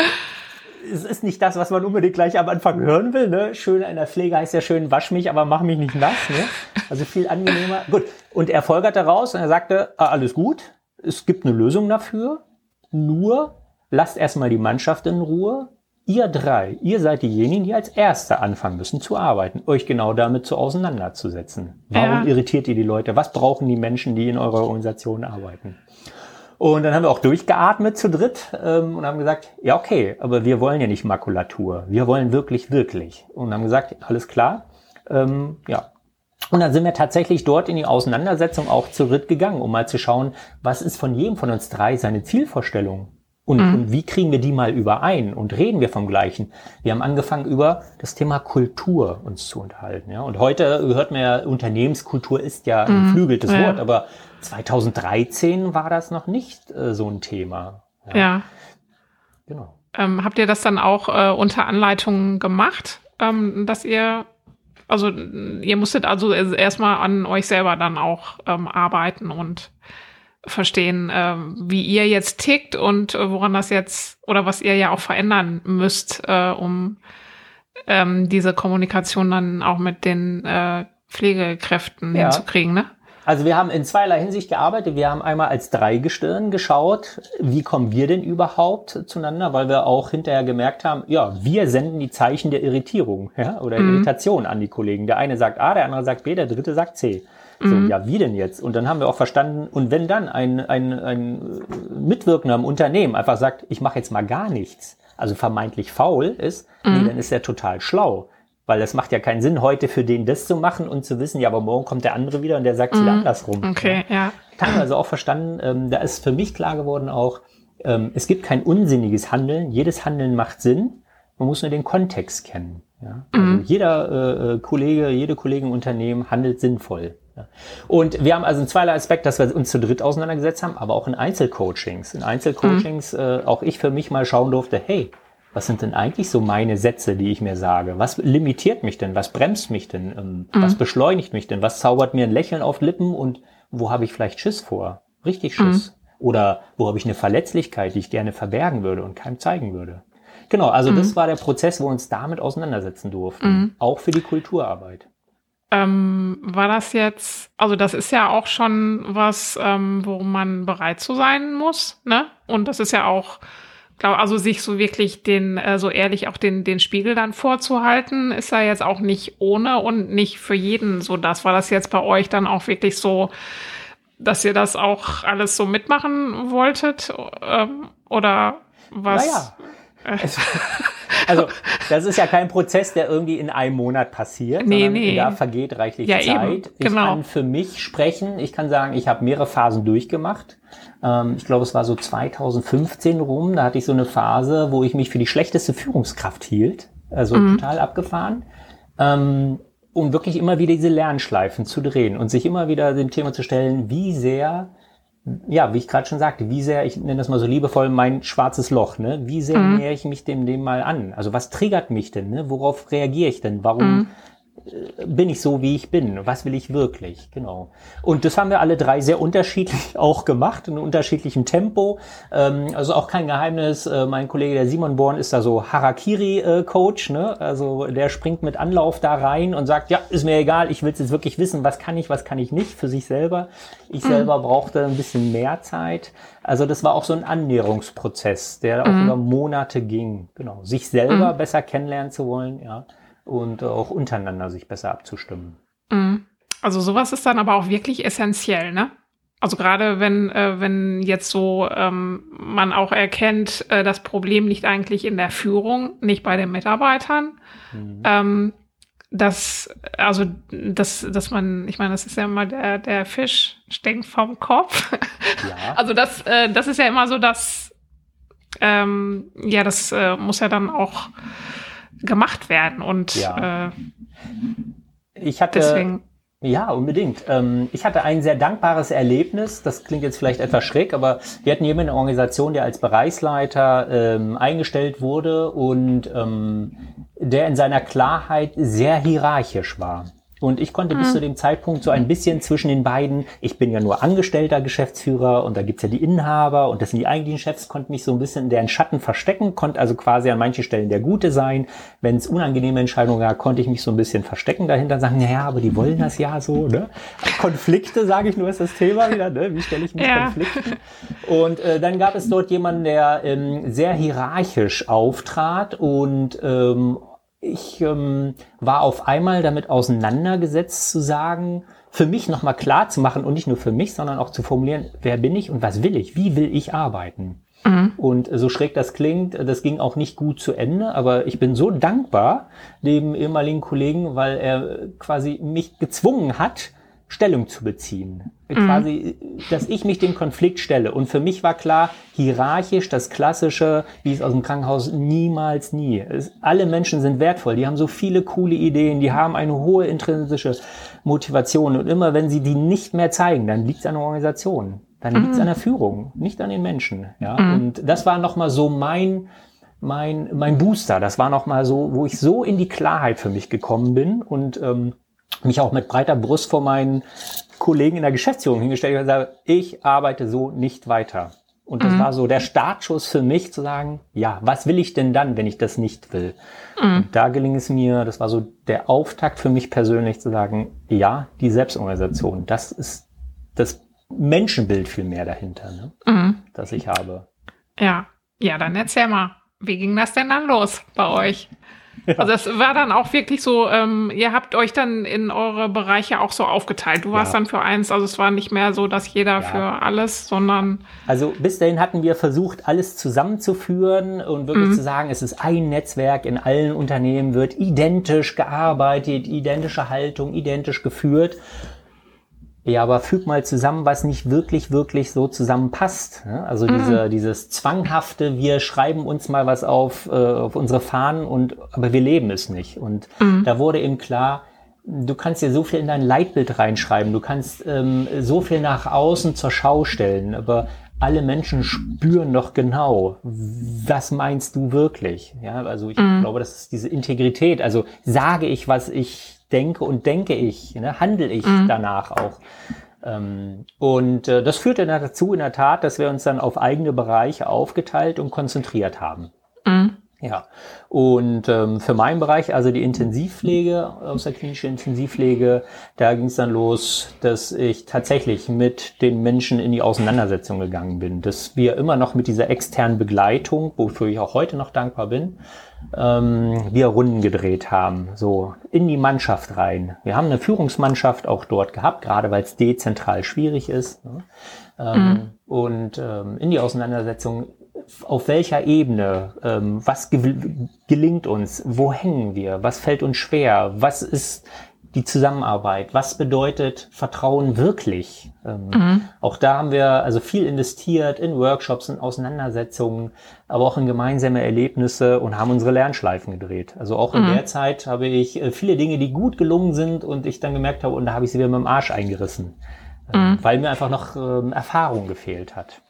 Es ist nicht das, was man unbedingt gleich am Anfang hören will. Ne? Schön in der Pflege heißt ja schön, wasch mich, aber mach mich nicht nass. Ne? Also viel angenehmer. Gut. Und er folgerte raus und er sagte, ah, alles gut. Es gibt eine Lösung dafür. Nur lasst erstmal die Mannschaft in Ruhe. Ihr drei, ihr seid diejenigen, die als Erste anfangen müssen zu arbeiten, euch genau damit zu auseinanderzusetzen. Warum ja. irritiert ihr die Leute? Was brauchen die Menschen, die in eurer Organisation arbeiten? Und dann haben wir auch durchgeatmet zu dritt ähm, und haben gesagt, ja okay, aber wir wollen ja nicht Makulatur, wir wollen wirklich, wirklich. Und haben gesagt, alles klar, ähm, ja. Und dann sind wir tatsächlich dort in die Auseinandersetzung auch zu dritt gegangen, um mal zu schauen, was ist von jedem von uns drei seine Zielvorstellung? Und, mhm. und wie kriegen wir die mal überein und reden wir vom Gleichen? Wir haben angefangen über das Thema Kultur uns zu unterhalten. Ja? Und heute hört man ja, Unternehmenskultur ist ja ein mhm. flügeltes ja. Wort, aber 2013 war das noch nicht äh, so ein Thema. Ja. ja. Genau. Ähm, habt ihr das dann auch äh, unter Anleitung gemacht, ähm, dass ihr also ihr musstet also erstmal an euch selber dann auch ähm, arbeiten und verstehen, äh, wie ihr jetzt tickt und äh, woran das jetzt oder was ihr ja auch verändern müsst, äh, um ähm, diese Kommunikation dann auch mit den äh, Pflegekräften ja. hinzukriegen, ne? Also wir haben in zweierlei Hinsicht gearbeitet. Wir haben einmal als Dreigestirn geschaut, wie kommen wir denn überhaupt zueinander, weil wir auch hinterher gemerkt haben, ja, wir senden die Zeichen der Irritierung ja, oder mhm. Irritation an die Kollegen. Der eine sagt A, der andere sagt B, der dritte sagt C. So, mhm. ja, wie denn jetzt? Und dann haben wir auch verstanden, und wenn dann ein, ein, ein Mitwirkender im Unternehmen einfach sagt, ich mache jetzt mal gar nichts, also vermeintlich faul ist, mhm. nee, dann ist er total schlau. Weil es macht ja keinen Sinn, heute für den das zu machen und zu wissen, ja, aber morgen kommt der andere wieder und der sagt es mhm. wieder andersrum. Okay, ja. ja. Also auch verstanden, ähm, da ist für mich klar geworden auch, ähm, es gibt kein unsinniges Handeln, jedes Handeln macht Sinn, man muss nur den Kontext kennen. Ja? Also mhm. jeder äh, äh Kollege, jede Kollegin im Unternehmen handelt sinnvoll. Und wir haben also in zweierlei Aspekt, dass wir uns zu dritt auseinandergesetzt haben, aber auch in Einzelcoachings. In Einzelcoachings mhm. äh, auch ich für mich mal schauen durfte, hey, was sind denn eigentlich so meine Sätze, die ich mir sage? Was limitiert mich denn? Was bremst mich denn? Ähm, mhm. Was beschleunigt mich denn? Was zaubert mir ein Lächeln auf Lippen und wo habe ich vielleicht Schiss vor? Richtig Schiss. Mhm. Oder wo habe ich eine Verletzlichkeit, die ich gerne verbergen würde und keinem zeigen würde? Genau, also mhm. das war der Prozess, wo wir uns damit auseinandersetzen durften. Mhm. Auch für die Kulturarbeit. Ähm, war das jetzt, also das ist ja auch schon was, ähm, wo man bereit zu sein muss, ne? Und das ist ja auch, glaube also sich so wirklich den, äh, so ehrlich auch den, den Spiegel dann vorzuhalten, ist ja jetzt auch nicht ohne und nicht für jeden so das. War das jetzt bei euch dann auch wirklich so, dass ihr das auch alles so mitmachen wolltet? Ähm, oder was? Naja. Es, also, das ist ja kein Prozess, der irgendwie in einem Monat passiert, nee, sondern nee. da vergeht reichlich ja, Zeit. Eben. Ich genau. kann für mich sprechen. Ich kann sagen, ich habe mehrere Phasen durchgemacht. Ähm, ich glaube, es war so 2015 rum. Da hatte ich so eine Phase, wo ich mich für die schlechteste Führungskraft hielt. Also mhm. total abgefahren. Ähm, um wirklich immer wieder diese Lernschleifen zu drehen und sich immer wieder dem Thema zu stellen, wie sehr ja, wie ich gerade schon sagte, wie sehr, ich nenne das mal so liebevoll, mein schwarzes Loch, ne? Wie sehr mhm. nähere ich mich dem, dem mal an? Also was triggert mich denn, ne? Worauf reagiere ich denn? Warum mhm bin ich so, wie ich bin? Was will ich wirklich? Genau. Und das haben wir alle drei sehr unterschiedlich auch gemacht, in unterschiedlichem Tempo. Ähm, also auch kein Geheimnis. Äh, mein Kollege, der Simon Born, ist da so Harakiri-Coach. Ne? Also der springt mit Anlauf da rein und sagt, ja, ist mir egal, ich will jetzt wirklich wissen, was kann ich, was kann ich nicht für sich selber. Ich mhm. selber brauchte ein bisschen mehr Zeit. Also das war auch so ein Annäherungsprozess, der auch mhm. über Monate ging. Genau. Sich selber mhm. besser kennenlernen zu wollen, ja und auch untereinander sich besser abzustimmen. Mhm. Also sowas ist dann aber auch wirklich essentiell, ne? Also gerade wenn, äh, wenn jetzt so ähm, man auch erkennt, äh, das Problem liegt eigentlich in der Führung, nicht bei den Mitarbeitern. Mhm. Ähm, dass, also, dass, dass man, ich meine, das ist ja immer der, der Fisch stinkt vom Kopf. Ja. Also das, äh, das ist ja immer so, dass, ähm, ja, das äh, muss ja dann auch gemacht werden. Und ja. äh, ich hatte, deswegen. Ja, unbedingt. Ähm, ich hatte ein sehr dankbares Erlebnis. Das klingt jetzt vielleicht etwas schräg, aber wir hatten jemanden in der Organisation, der als Bereichsleiter ähm, eingestellt wurde und ähm, der in seiner Klarheit sehr hierarchisch war. Und ich konnte mhm. bis zu dem Zeitpunkt so ein bisschen zwischen den beiden, ich bin ja nur angestellter Geschäftsführer und da gibt's ja die Inhaber und das sind die eigentlichen Chefs, konnte mich so ein bisschen in deren Schatten verstecken, konnte also quasi an manchen Stellen der Gute sein. Wenn es unangenehme Entscheidungen gab, konnte ich mich so ein bisschen verstecken dahinter und sagen, naja, aber die wollen das ja so. Ne? Konflikte, sage ich nur, ist das Thema wieder. Ne? Wie stelle ich mich ja. Konflikten? Und äh, dann gab es dort jemanden, der ähm, sehr hierarchisch auftrat und ähm, ich ähm, war auf einmal damit auseinandergesetzt zu sagen, für mich nochmal klar zu machen und nicht nur für mich, sondern auch zu formulieren, wer bin ich und was will ich? Wie will ich arbeiten? Mhm. Und so schräg das klingt, das ging auch nicht gut zu Ende, aber ich bin so dankbar dem ehemaligen Kollegen, weil er quasi mich gezwungen hat, Stellung zu beziehen. Mhm. Quasi, dass ich mich dem Konflikt stelle. Und für mich war klar, hierarchisch, das Klassische, wie es aus dem Krankenhaus, niemals nie. Es, alle Menschen sind wertvoll, die haben so viele coole Ideen, die haben eine hohe intrinsische Motivation. Und immer wenn sie die nicht mehr zeigen, dann liegt es an der Organisation. Dann liegt es mhm. an der Führung, nicht an den Menschen. Ja? Mhm. Und das war nochmal so mein, mein, mein Booster. Das war nochmal so, wo ich so in die Klarheit für mich gekommen bin und ähm, mich auch mit breiter Brust vor meinen Kollegen in der Geschäftsführung hingestellt und gesagt, ich arbeite so nicht weiter. Und das mhm. war so der Startschuss für mich zu sagen, ja, was will ich denn dann, wenn ich das nicht will? Mhm. Und da geling es mir, das war so der Auftakt für mich persönlich zu sagen, ja, die Selbstorganisation, das ist das Menschenbild viel mehr dahinter, ne? mhm. das ich habe. Ja, ja, dann erzähl mal, wie ging das denn dann los bei euch? Also es war dann auch wirklich so, ähm, ihr habt euch dann in eure Bereiche auch so aufgeteilt. Du warst ja. dann für eins, also es war nicht mehr so, dass jeder ja. für alles, sondern. Also bis dahin hatten wir versucht, alles zusammenzuführen und wirklich mhm. zu sagen, es ist ein Netzwerk in allen Unternehmen, wird identisch gearbeitet, identische Haltung, identisch geführt. Ja, aber füg mal zusammen, was nicht wirklich, wirklich so zusammenpasst. Ne? Also mhm. diese, dieses zwanghafte, wir schreiben uns mal was auf, äh, auf unsere Fahnen und, aber wir leben es nicht. Und mhm. da wurde eben klar, du kannst dir so viel in dein Leitbild reinschreiben, du kannst ähm, so viel nach außen zur Schau stellen, aber alle Menschen spüren doch genau, was meinst du wirklich? Ja, also ich mhm. glaube, das ist diese Integrität. Also sage ich, was ich denke und denke ich, ne, handle ich mhm. danach auch. Ähm, und äh, das führte dazu in der Tat, dass wir uns dann auf eigene Bereiche aufgeteilt und konzentriert haben. Mhm. Ja, und ähm, für meinen Bereich, also die Intensivpflege, aus der klinischen Intensivpflege, da ging es dann los, dass ich tatsächlich mit den Menschen in die Auseinandersetzung gegangen bin, dass wir immer noch mit dieser externen Begleitung, wofür ich auch heute noch dankbar bin, ähm, wir Runden gedreht haben, so in die Mannschaft rein. Wir haben eine Führungsmannschaft auch dort gehabt, gerade weil es dezentral schwierig ist. Ne? Ähm, mhm. Und ähm, in die Auseinandersetzung, auf welcher Ebene, ähm, was gelingt uns, wo hängen wir, was fällt uns schwer, was ist die Zusammenarbeit. Was bedeutet Vertrauen wirklich? Ähm, mhm. Auch da haben wir also viel investiert in Workshops, in Auseinandersetzungen, aber auch in gemeinsame Erlebnisse und haben unsere Lernschleifen gedreht. Also auch in mhm. der Zeit habe ich äh, viele Dinge, die gut gelungen sind und ich dann gemerkt habe, und da habe ich sie wieder mit dem Arsch eingerissen, ähm, mhm. weil mir einfach noch ähm, Erfahrung gefehlt hat.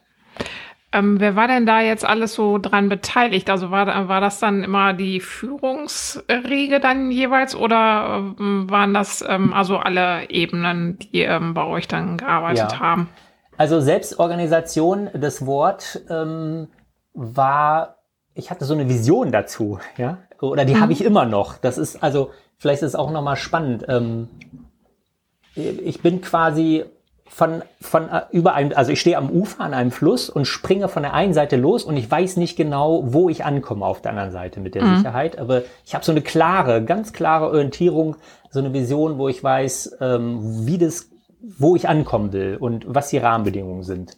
Ähm, wer war denn da jetzt alles so dran beteiligt? Also war, war das dann immer die Führungsrege dann jeweils oder ähm, waren das ähm, also alle Ebenen, die ähm, bei euch dann gearbeitet ja. haben? Also Selbstorganisation, das Wort ähm, war, ich hatte so eine Vision dazu, ja, oder die mhm. habe ich immer noch. Das ist also, vielleicht ist es auch nochmal spannend. Ähm, ich bin quasi von, von äh, über einem, also ich stehe am Ufer an einem Fluss und springe von der einen Seite los und ich weiß nicht genau, wo ich ankomme auf der anderen Seite mit der mhm. Sicherheit, aber ich habe so eine klare, ganz klare Orientierung, so eine Vision, wo ich weiß, ähm, wie das, wo ich ankommen will und was die Rahmenbedingungen sind.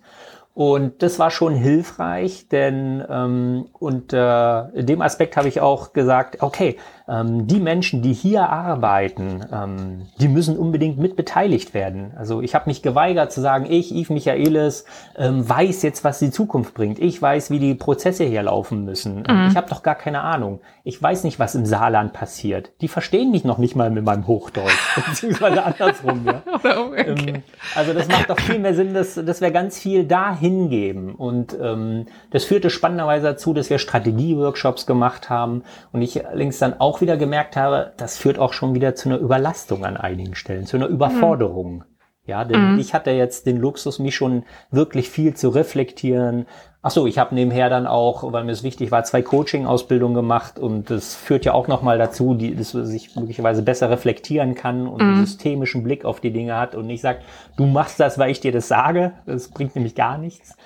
Und das war schon hilfreich, denn ähm, unter dem Aspekt habe ich auch gesagt, okay, ähm, die Menschen, die hier arbeiten, ähm, die müssen unbedingt mit beteiligt werden. Also ich habe mich geweigert zu sagen, ich, Yves Michaelis, ähm, weiß jetzt, was die Zukunft bringt. Ich weiß, wie die Prozesse hier laufen müssen. Ähm, mhm. Ich habe doch gar keine Ahnung. Ich weiß nicht, was im Saarland passiert. Die verstehen mich noch nicht mal mit meinem Hochdeutsch, beziehungsweise andersrum. Ja. okay. Ähm, also das macht doch viel mehr Sinn, dass, dass wir ganz viel dahin hingeben. Und ähm, das führte spannenderweise dazu, dass wir Strategie-Workshops gemacht haben und ich allerdings dann auch wieder gemerkt habe, das führt auch schon wieder zu einer Überlastung an einigen Stellen, zu einer Überforderung. Mhm. Ja, denn mhm. ich hatte jetzt den Luxus, mich schon wirklich viel zu reflektieren, Ach so, ich habe nebenher dann auch, weil mir es wichtig war, zwei Coaching-Ausbildungen gemacht und das führt ja auch nochmal dazu, die, dass man sich möglicherweise besser reflektieren kann und einen mhm. systemischen Blick auf die Dinge hat und nicht sagt, du machst das, weil ich dir das sage. Das bringt nämlich gar nichts.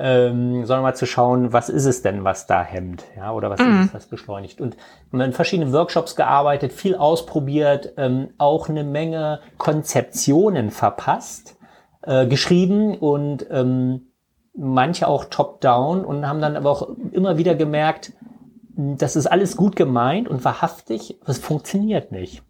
Ähm, sondern mal zu schauen, was ist es denn, was da hemmt, ja, oder was mhm. ist es, was beschleunigt. Und wir haben in verschiedenen Workshops gearbeitet, viel ausprobiert, ähm, auch eine Menge Konzeptionen verpasst, äh, geschrieben und ähm, manche auch top-down und haben dann aber auch immer wieder gemerkt, das ist alles gut gemeint und wahrhaftig, es funktioniert nicht.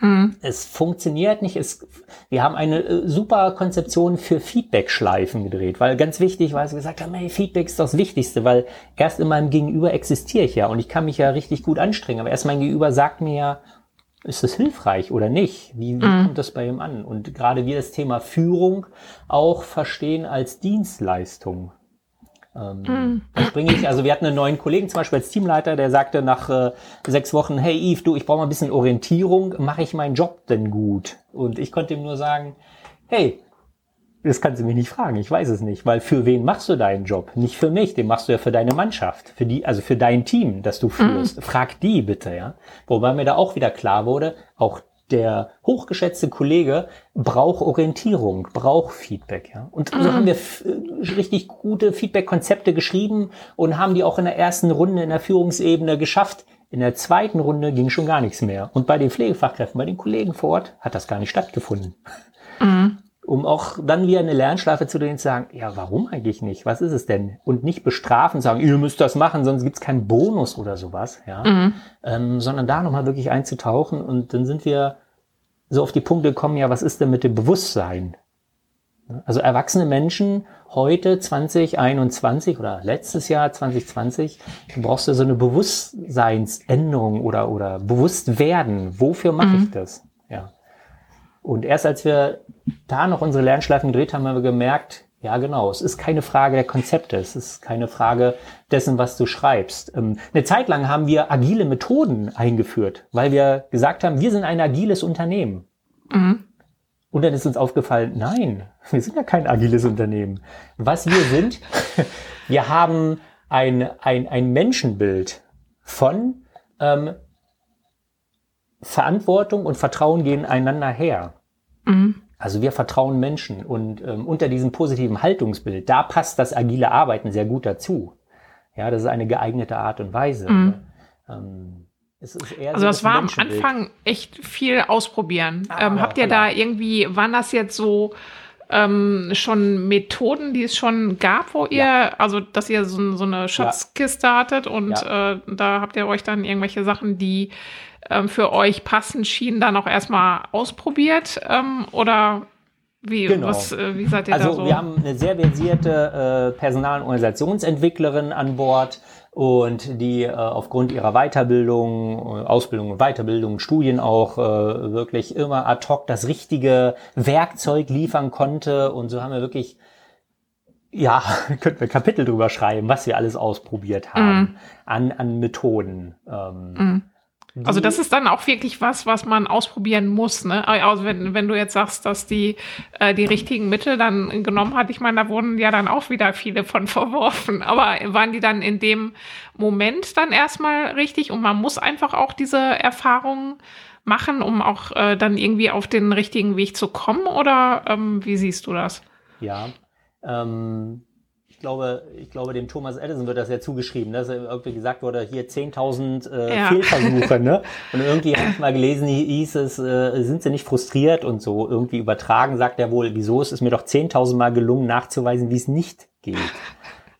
Mhm. Es funktioniert nicht. Es, wir haben eine äh, super Konzeption für Feedback-Schleifen gedreht, weil ganz wichtig, weil sie gesagt haben, hey, Feedback ist das Wichtigste, weil erst in meinem Gegenüber existiere ich ja und ich kann mich ja richtig gut anstrengen, aber erst mein Gegenüber sagt mir ja, ist das hilfreich oder nicht? Wie, wie mhm. kommt das bei ihm an? Und gerade wir das Thema Führung auch verstehen als Dienstleistung. Ähm. Da springe ich, also wir hatten einen neuen Kollegen zum Beispiel als Teamleiter, der sagte nach äh, sechs Wochen, hey Yves, du, ich brauche mal ein bisschen Orientierung, mache ich meinen Job denn gut? Und ich konnte ihm nur sagen, hey, das kannst du mich nicht fragen, ich weiß es nicht, weil für wen machst du deinen Job? Nicht für mich, den machst du ja für deine Mannschaft, für die, also für dein Team, das du führst. Mhm. Frag die bitte, ja. Wobei mir da auch wieder klar wurde, auch der hochgeschätzte Kollege braucht Orientierung, braucht Feedback, ja. Und so mhm. haben wir äh, richtig gute Feedback-Konzepte geschrieben und haben die auch in der ersten Runde in der Führungsebene geschafft. In der zweiten Runde ging schon gar nichts mehr. Und bei den Pflegefachkräften, bei den Kollegen vor Ort hat das gar nicht stattgefunden. Mhm um auch dann wieder eine Lernschleife zu denen zu sagen, ja, warum eigentlich nicht? Was ist es denn? Und nicht bestrafen, sagen, ihr müsst das machen, sonst gibt's keinen Bonus oder sowas, ja. Mhm. Ähm, sondern da nochmal wirklich einzutauchen und dann sind wir so auf die Punkte gekommen, ja, was ist denn mit dem Bewusstsein? Also erwachsene Menschen heute 2021 oder letztes Jahr 2020, du brauchst du so eine Bewusstseinsänderung oder, oder bewusst werden. Wofür mache mhm. ich das? Und erst als wir da noch unsere Lernschleifen gedreht haben, haben wir gemerkt, ja genau, es ist keine Frage der Konzepte, es ist keine Frage dessen, was du schreibst. Ähm, eine Zeit lang haben wir agile Methoden eingeführt, weil wir gesagt haben, wir sind ein agiles Unternehmen. Mhm. Und dann ist uns aufgefallen, nein, wir sind ja kein agiles Unternehmen. Was wir sind, wir haben ein, ein, ein Menschenbild von ähm, Verantwortung und Vertrauen gehen einander her. Mhm. Also wir vertrauen Menschen und ähm, unter diesem positiven Haltungsbild, da passt das agile Arbeiten sehr gut dazu. Ja, das ist eine geeignete Art und Weise. Mhm. Ähm, also so das war am Anfang echt viel ausprobieren. Ah, ähm, habt ihr klar. da irgendwie, waren das jetzt so ähm, schon Methoden, die es schon gab, wo ihr, ja. also dass ihr so, so eine Schatzkiste ja. hattet und ja. äh, da habt ihr euch dann irgendwelche Sachen, die ähm, für euch passen schienen, dann auch erstmal ausprobiert? Ähm, oder wie, genau. was, äh, wie seid ihr also da so? Also wir haben eine sehr versierte äh, Personal- und Organisationsentwicklerin an Bord und die äh, aufgrund ihrer Weiterbildung, äh, Ausbildung und Weiterbildung, Studien auch äh, wirklich immer ad hoc das richtige Werkzeug liefern konnte. Und so haben wir wirklich ja, könnten wir Kapitel drüber schreiben, was wir alles ausprobiert haben mm. an, an Methoden. Ähm, mm. Also das ist dann auch wirklich was, was man ausprobieren muss. Ne? Also wenn, wenn du jetzt sagst, dass die äh, die richtigen Mittel dann genommen hat, ich meine, da wurden ja dann auch wieder viele von verworfen. Aber waren die dann in dem Moment dann erstmal richtig? Und man muss einfach auch diese Erfahrungen machen, um auch äh, dann irgendwie auf den richtigen Weg zu kommen? Oder ähm, wie siehst du das? Ja, ähm, ich glaube, ich glaube, dem Thomas Edison wird das ja zugeschrieben, dass irgendwie gesagt wurde, hier 10.000 äh, ja. Fehlversuche, ne? Und irgendwie habe ich mal gelesen, hieß es, äh, sind sie nicht frustriert und so irgendwie übertragen, sagt er wohl, wieso ist es mir doch 10.000 Mal gelungen nachzuweisen, wie es nicht geht.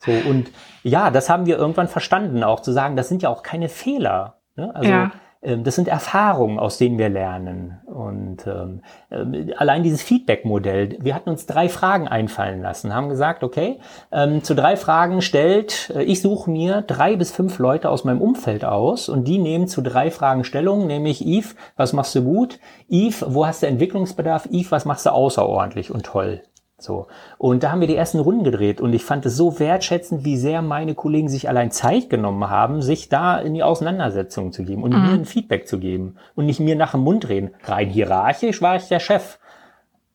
So, und ja, das haben wir irgendwann verstanden, auch zu sagen, das sind ja auch keine Fehler. Ne? Also ja. Ähm, das sind Erfahrungen, aus denen wir lernen. Und ähm, äh, allein dieses Feedback-Modell, wir hatten uns drei Fragen einfallen lassen, haben gesagt, okay, ähm, zu drei Fragen stellt, äh, ich suche mir drei bis fünf Leute aus meinem Umfeld aus und die nehmen zu drei Fragen Stellung, nämlich Yves, was machst du gut? Yves, wo hast du Entwicklungsbedarf? Yves, was machst du außerordentlich und toll? So. Und da haben wir die ersten Runden gedreht und ich fand es so wertschätzend, wie sehr meine Kollegen sich allein Zeit genommen haben, sich da in die Auseinandersetzung zu geben und mhm. mir ein Feedback zu geben und nicht mir nach dem Mund reden. Rein hierarchisch war ich der Chef.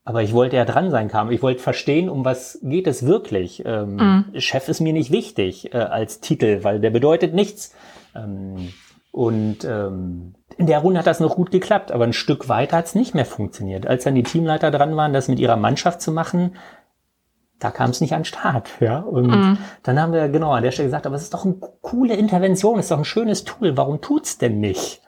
Aber ich wollte ja dran sein, kam. Ich wollte verstehen, um was geht es wirklich. Ähm, mhm. Chef ist mir nicht wichtig äh, als Titel, weil der bedeutet nichts. Ähm, und ähm, in der Runde hat das noch gut geklappt, aber ein Stück weiter hat es nicht mehr funktioniert. Als dann die Teamleiter dran waren, das mit ihrer Mannschaft zu machen, da kam es nicht an den Start. Ja? Und mhm. dann haben wir genau an der Stelle gesagt, aber es ist doch eine coole Intervention, es ist doch ein schönes Tool, warum tut's denn nicht?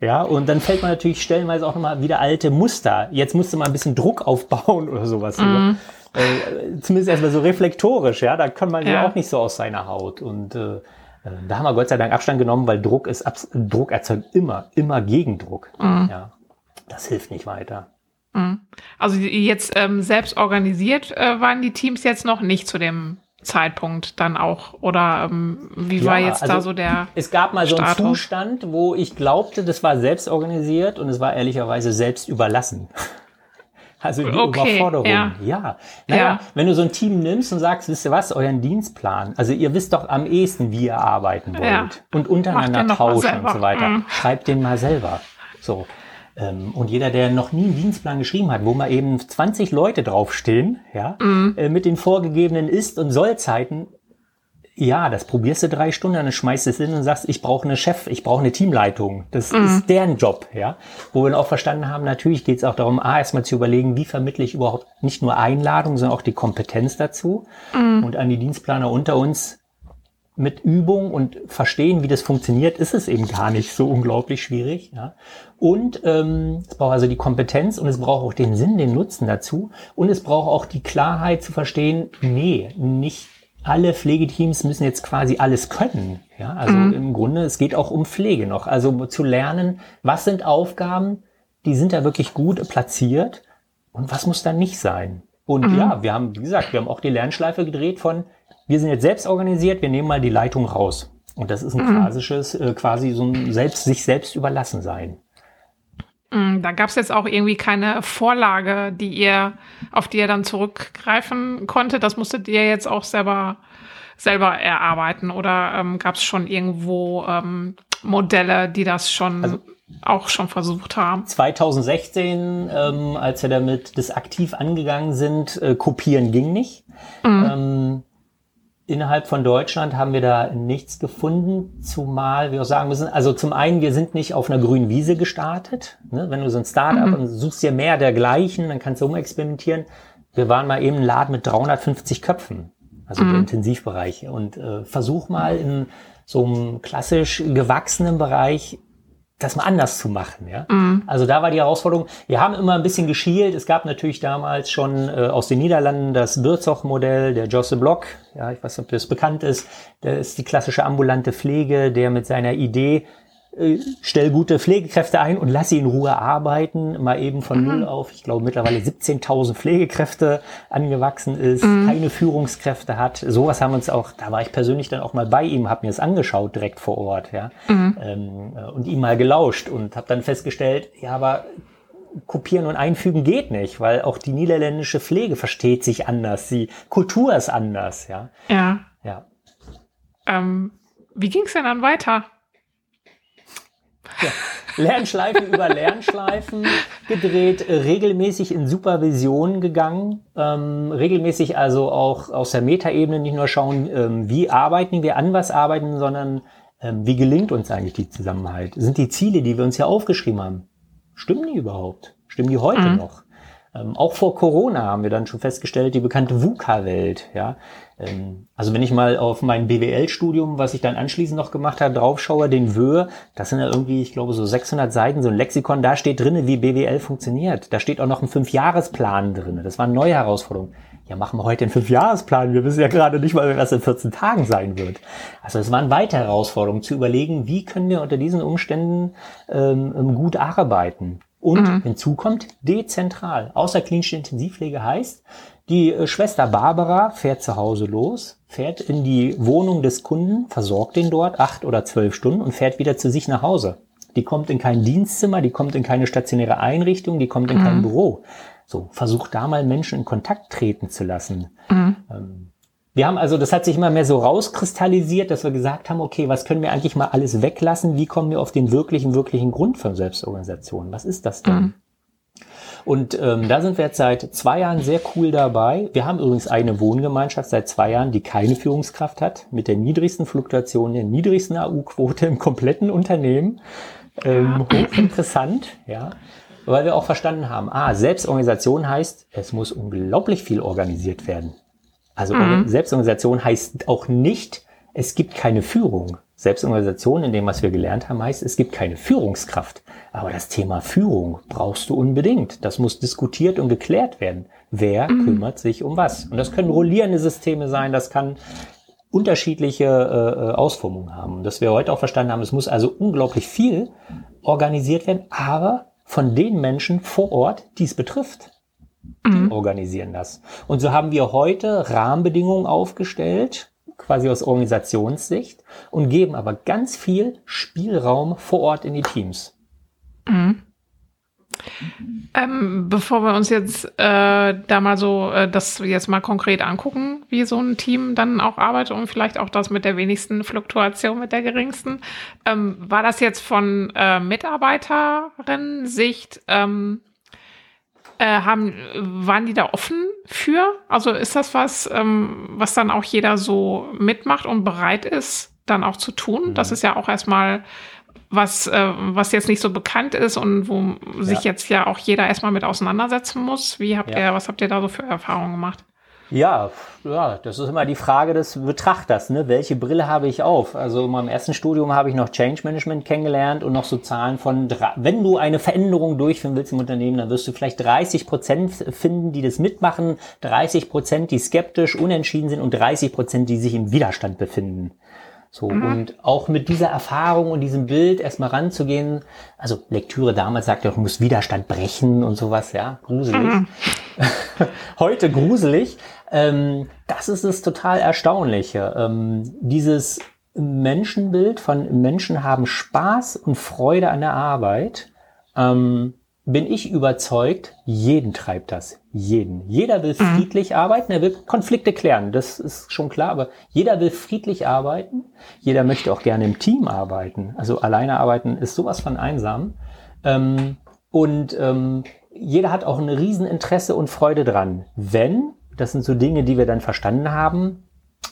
Ja, und dann fällt man natürlich stellenweise auch nochmal wieder alte Muster. Jetzt musste man ein bisschen Druck aufbauen oder sowas. Mhm. Äh, zumindest erstmal so reflektorisch, ja, da kann man ja. ja auch nicht so aus seiner Haut. Und äh, äh, da haben wir Gott sei Dank Abstand genommen, weil Druck ist Druck erzeugt immer, immer Gegendruck. Mhm. Ja, das hilft nicht weiter. Mhm. Also jetzt ähm, selbst organisiert äh, waren die Teams jetzt noch nicht zu dem Zeitpunkt dann auch? Oder ähm, wie ja, war jetzt also da so der. Es gab mal so einen Zustand, wo ich glaubte, das war selbst organisiert und es war ehrlicherweise selbst überlassen. Also die okay, Überforderung. Ja. ja. Naja, ja. wenn du so ein Team nimmst und sagst, wisst ihr was, euren Dienstplan, also ihr wisst doch am ehesten, wie ihr arbeiten wollt ja. und untereinander tauschen und so weiter. Mhm. Schreibt den mal selber. So. Ähm, und jeder, der noch nie einen Dienstplan geschrieben hat, wo mal eben 20 Leute draufstehen, ja, mhm. Äh, mit den vorgegebenen Ist- und Sollzeiten, ja, das probierst du drei Stunden, dann schmeißt es hin und sagst, ich brauche eine Chef, ich brauche eine Teamleitung. Das mhm. ist deren Job, ja. Wo wir dann auch verstanden haben, natürlich geht es auch darum, A, erstmal zu überlegen, wie vermittle ich überhaupt nicht nur Einladung, sondern auch die Kompetenz dazu. Mhm. Und an die Dienstplaner unter uns, mit Übung und Verstehen, wie das funktioniert, ist es eben gar nicht so unglaublich schwierig. Ja. Und ähm, es braucht also die Kompetenz und es braucht auch den Sinn, den Nutzen dazu. Und es braucht auch die Klarheit zu verstehen, nee, nicht alle Pflegeteams müssen jetzt quasi alles können. Ja, also mhm. im Grunde, es geht auch um Pflege noch. Also zu lernen, was sind Aufgaben, die sind da wirklich gut platziert und was muss da nicht sein. Und mhm. ja, wir haben, wie gesagt, wir haben auch die Lernschleife gedreht von, wir sind jetzt selbst organisiert, wir nehmen mal die Leitung raus. Und das ist ein mhm. klassisches, äh, quasi so ein selbst, sich selbst überlassen sein. Mhm, da gab es jetzt auch irgendwie keine Vorlage, die ihr, auf die ihr dann zurückgreifen konntet. Das musstet ihr jetzt auch selber, selber erarbeiten oder ähm, gab es schon irgendwo ähm, Modelle, die das schon also, auch schon versucht haben? 2016, ähm, als wir damit das aktiv angegangen sind, äh, kopieren ging nicht. Mhm. Innerhalb von Deutschland haben wir da nichts gefunden, zumal wir auch sagen müssen, also zum einen, wir sind nicht auf einer grünen Wiese gestartet. Ne? Wenn du so ein Startup mhm. und suchst dir mehr dergleichen, dann kannst du umexperimentieren. Wir waren mal eben ein Laden mit 350 Köpfen, also mhm. der Intensivbereich. Und äh, versuch mal in so einem klassisch gewachsenen Bereich das mal anders zu machen. Ja? Mhm. Also da war die Herausforderung. Wir haben immer ein bisschen geschielt. Es gab natürlich damals schon äh, aus den Niederlanden das Würzoch-Modell, der Josse Block. Ja, ich weiß nicht, ob das bekannt ist. Der ist die klassische ambulante Pflege, der mit seiner Idee stell gute Pflegekräfte ein und lass sie in Ruhe arbeiten, mal eben von mhm. null auf, ich glaube mittlerweile 17.000 Pflegekräfte angewachsen ist, mhm. keine Führungskräfte hat. Sowas haben wir uns auch, da war ich persönlich dann auch mal bei ihm, habe mir das angeschaut direkt vor Ort, ja, mhm. ähm, äh, und ihm mal gelauscht und habe dann festgestellt, ja, aber kopieren und einfügen geht nicht, weil auch die niederländische Pflege versteht sich anders, die Kultur ist anders, ja. Ja. Ja. Ähm, wie ging es denn dann weiter? Ja. Lernschleifen über Lernschleifen gedreht, regelmäßig in Supervision gegangen, ähm, regelmäßig also auch aus der Metaebene nicht nur schauen, ähm, wie arbeiten wir, an was arbeiten, sondern ähm, wie gelingt uns eigentlich die Zusammenhalt? Sind die Ziele, die wir uns ja aufgeschrieben haben, stimmen die überhaupt? Stimmen die heute mhm. noch? Ähm, auch vor Corona haben wir dann schon festgestellt, die bekannte VUCA-Welt, ja. Ähm, also wenn ich mal auf mein BWL-Studium, was ich dann anschließend noch gemacht habe, draufschaue, den WÖ, das sind ja irgendwie, ich glaube, so 600 Seiten, so ein Lexikon, da steht drinne, wie BWL funktioniert. Da steht auch noch ein Fünfjahresplan drinne. Das war eine neue Herausforderung. Ja, machen wir heute einen Fünfjahresplan. Wir wissen ja gerade nicht mal, was in 14 Tagen sein wird. Also es waren weitere Herausforderungen, zu überlegen, wie können wir unter diesen Umständen ähm, gut arbeiten. Und mhm. hinzu kommt dezentral. Außerklinische Intensivpflege heißt, die äh, Schwester Barbara fährt zu Hause los, fährt in die Wohnung des Kunden, versorgt den dort acht oder zwölf Stunden und fährt wieder zu sich nach Hause. Die kommt in kein Dienstzimmer, die kommt in keine stationäre Einrichtung, die kommt in mhm. kein Büro. So, versuch da mal Menschen in Kontakt treten zu lassen. Mhm. Ähm, wir haben also, das hat sich immer mehr so rauskristallisiert, dass wir gesagt haben, okay, was können wir eigentlich mal alles weglassen? Wie kommen wir auf den wirklichen, wirklichen Grund von Selbstorganisation? Was ist das denn? Mhm. Und ähm, da sind wir jetzt seit zwei Jahren sehr cool dabei. Wir haben übrigens eine Wohngemeinschaft seit zwei Jahren, die keine Führungskraft hat, mit der niedrigsten Fluktuation, der niedrigsten AU-Quote im kompletten Unternehmen. Ähm, hochinteressant, ja. Weil wir auch verstanden haben, ah, Selbstorganisation heißt, es muss unglaublich viel organisiert werden. Also mhm. Selbstorganisation heißt auch nicht, es gibt keine Führung. Selbstorganisation in dem, was wir gelernt haben, heißt, es gibt keine Führungskraft. Aber das Thema Führung brauchst du unbedingt. Das muss diskutiert und geklärt werden. Wer mhm. kümmert sich um was? Und das können rollierende Systeme sein, das kann unterschiedliche äh, äh Ausformungen haben. Dass wir heute auch verstanden haben, es muss also unglaublich viel organisiert werden, aber von den Menschen vor Ort, die es betrifft. Die mhm. organisieren das. Und so haben wir heute Rahmenbedingungen aufgestellt, quasi aus Organisationssicht, und geben aber ganz viel Spielraum vor Ort in die Teams. Mhm. Ähm, bevor wir uns jetzt äh, da mal so äh, das jetzt mal konkret angucken, wie so ein Team dann auch arbeitet und vielleicht auch das mit der wenigsten Fluktuation, mit der geringsten, ähm, war das jetzt von äh, Mitarbeiterin-Sicht ähm, äh, haben, waren die da offen für? Also ist das was, ähm, was dann auch jeder so mitmacht und bereit ist, dann auch zu tun? Mhm. Das ist ja auch erstmal was, äh, was jetzt nicht so bekannt ist und wo sich ja. jetzt ja auch jeder erstmal mit auseinandersetzen muss. Wie habt ja. ihr, was habt ihr da so für Erfahrungen gemacht? Ja, ja, das ist immer die Frage des Betrachters. Ne? Welche Brille habe ich auf? Also in meinem ersten Studium habe ich noch Change Management kennengelernt und noch so Zahlen von, wenn du eine Veränderung durchführen willst im Unternehmen, dann wirst du vielleicht 30 Prozent finden, die das mitmachen, 30 Prozent, die skeptisch, unentschieden sind und 30 Prozent, die sich im Widerstand befinden. So, mhm. und auch mit dieser Erfahrung und diesem Bild erstmal ranzugehen, also Lektüre damals sagte, du musst Widerstand brechen und sowas, ja, gruselig. Mhm. Heute gruselig. Ähm, das ist das total Erstaunliche. Ähm, dieses Menschenbild von Menschen haben Spaß und Freude an der Arbeit. Ähm, bin ich überzeugt, jeden treibt das. Jeden. Jeder will mhm. friedlich arbeiten, er will Konflikte klären, das ist schon klar, aber jeder will friedlich arbeiten, jeder möchte auch gerne im Team arbeiten. Also alleine arbeiten ist sowas von einsam. Ähm, und ähm, jeder hat auch ein Rieseninteresse und Freude dran, wenn, das sind so Dinge, die wir dann verstanden haben,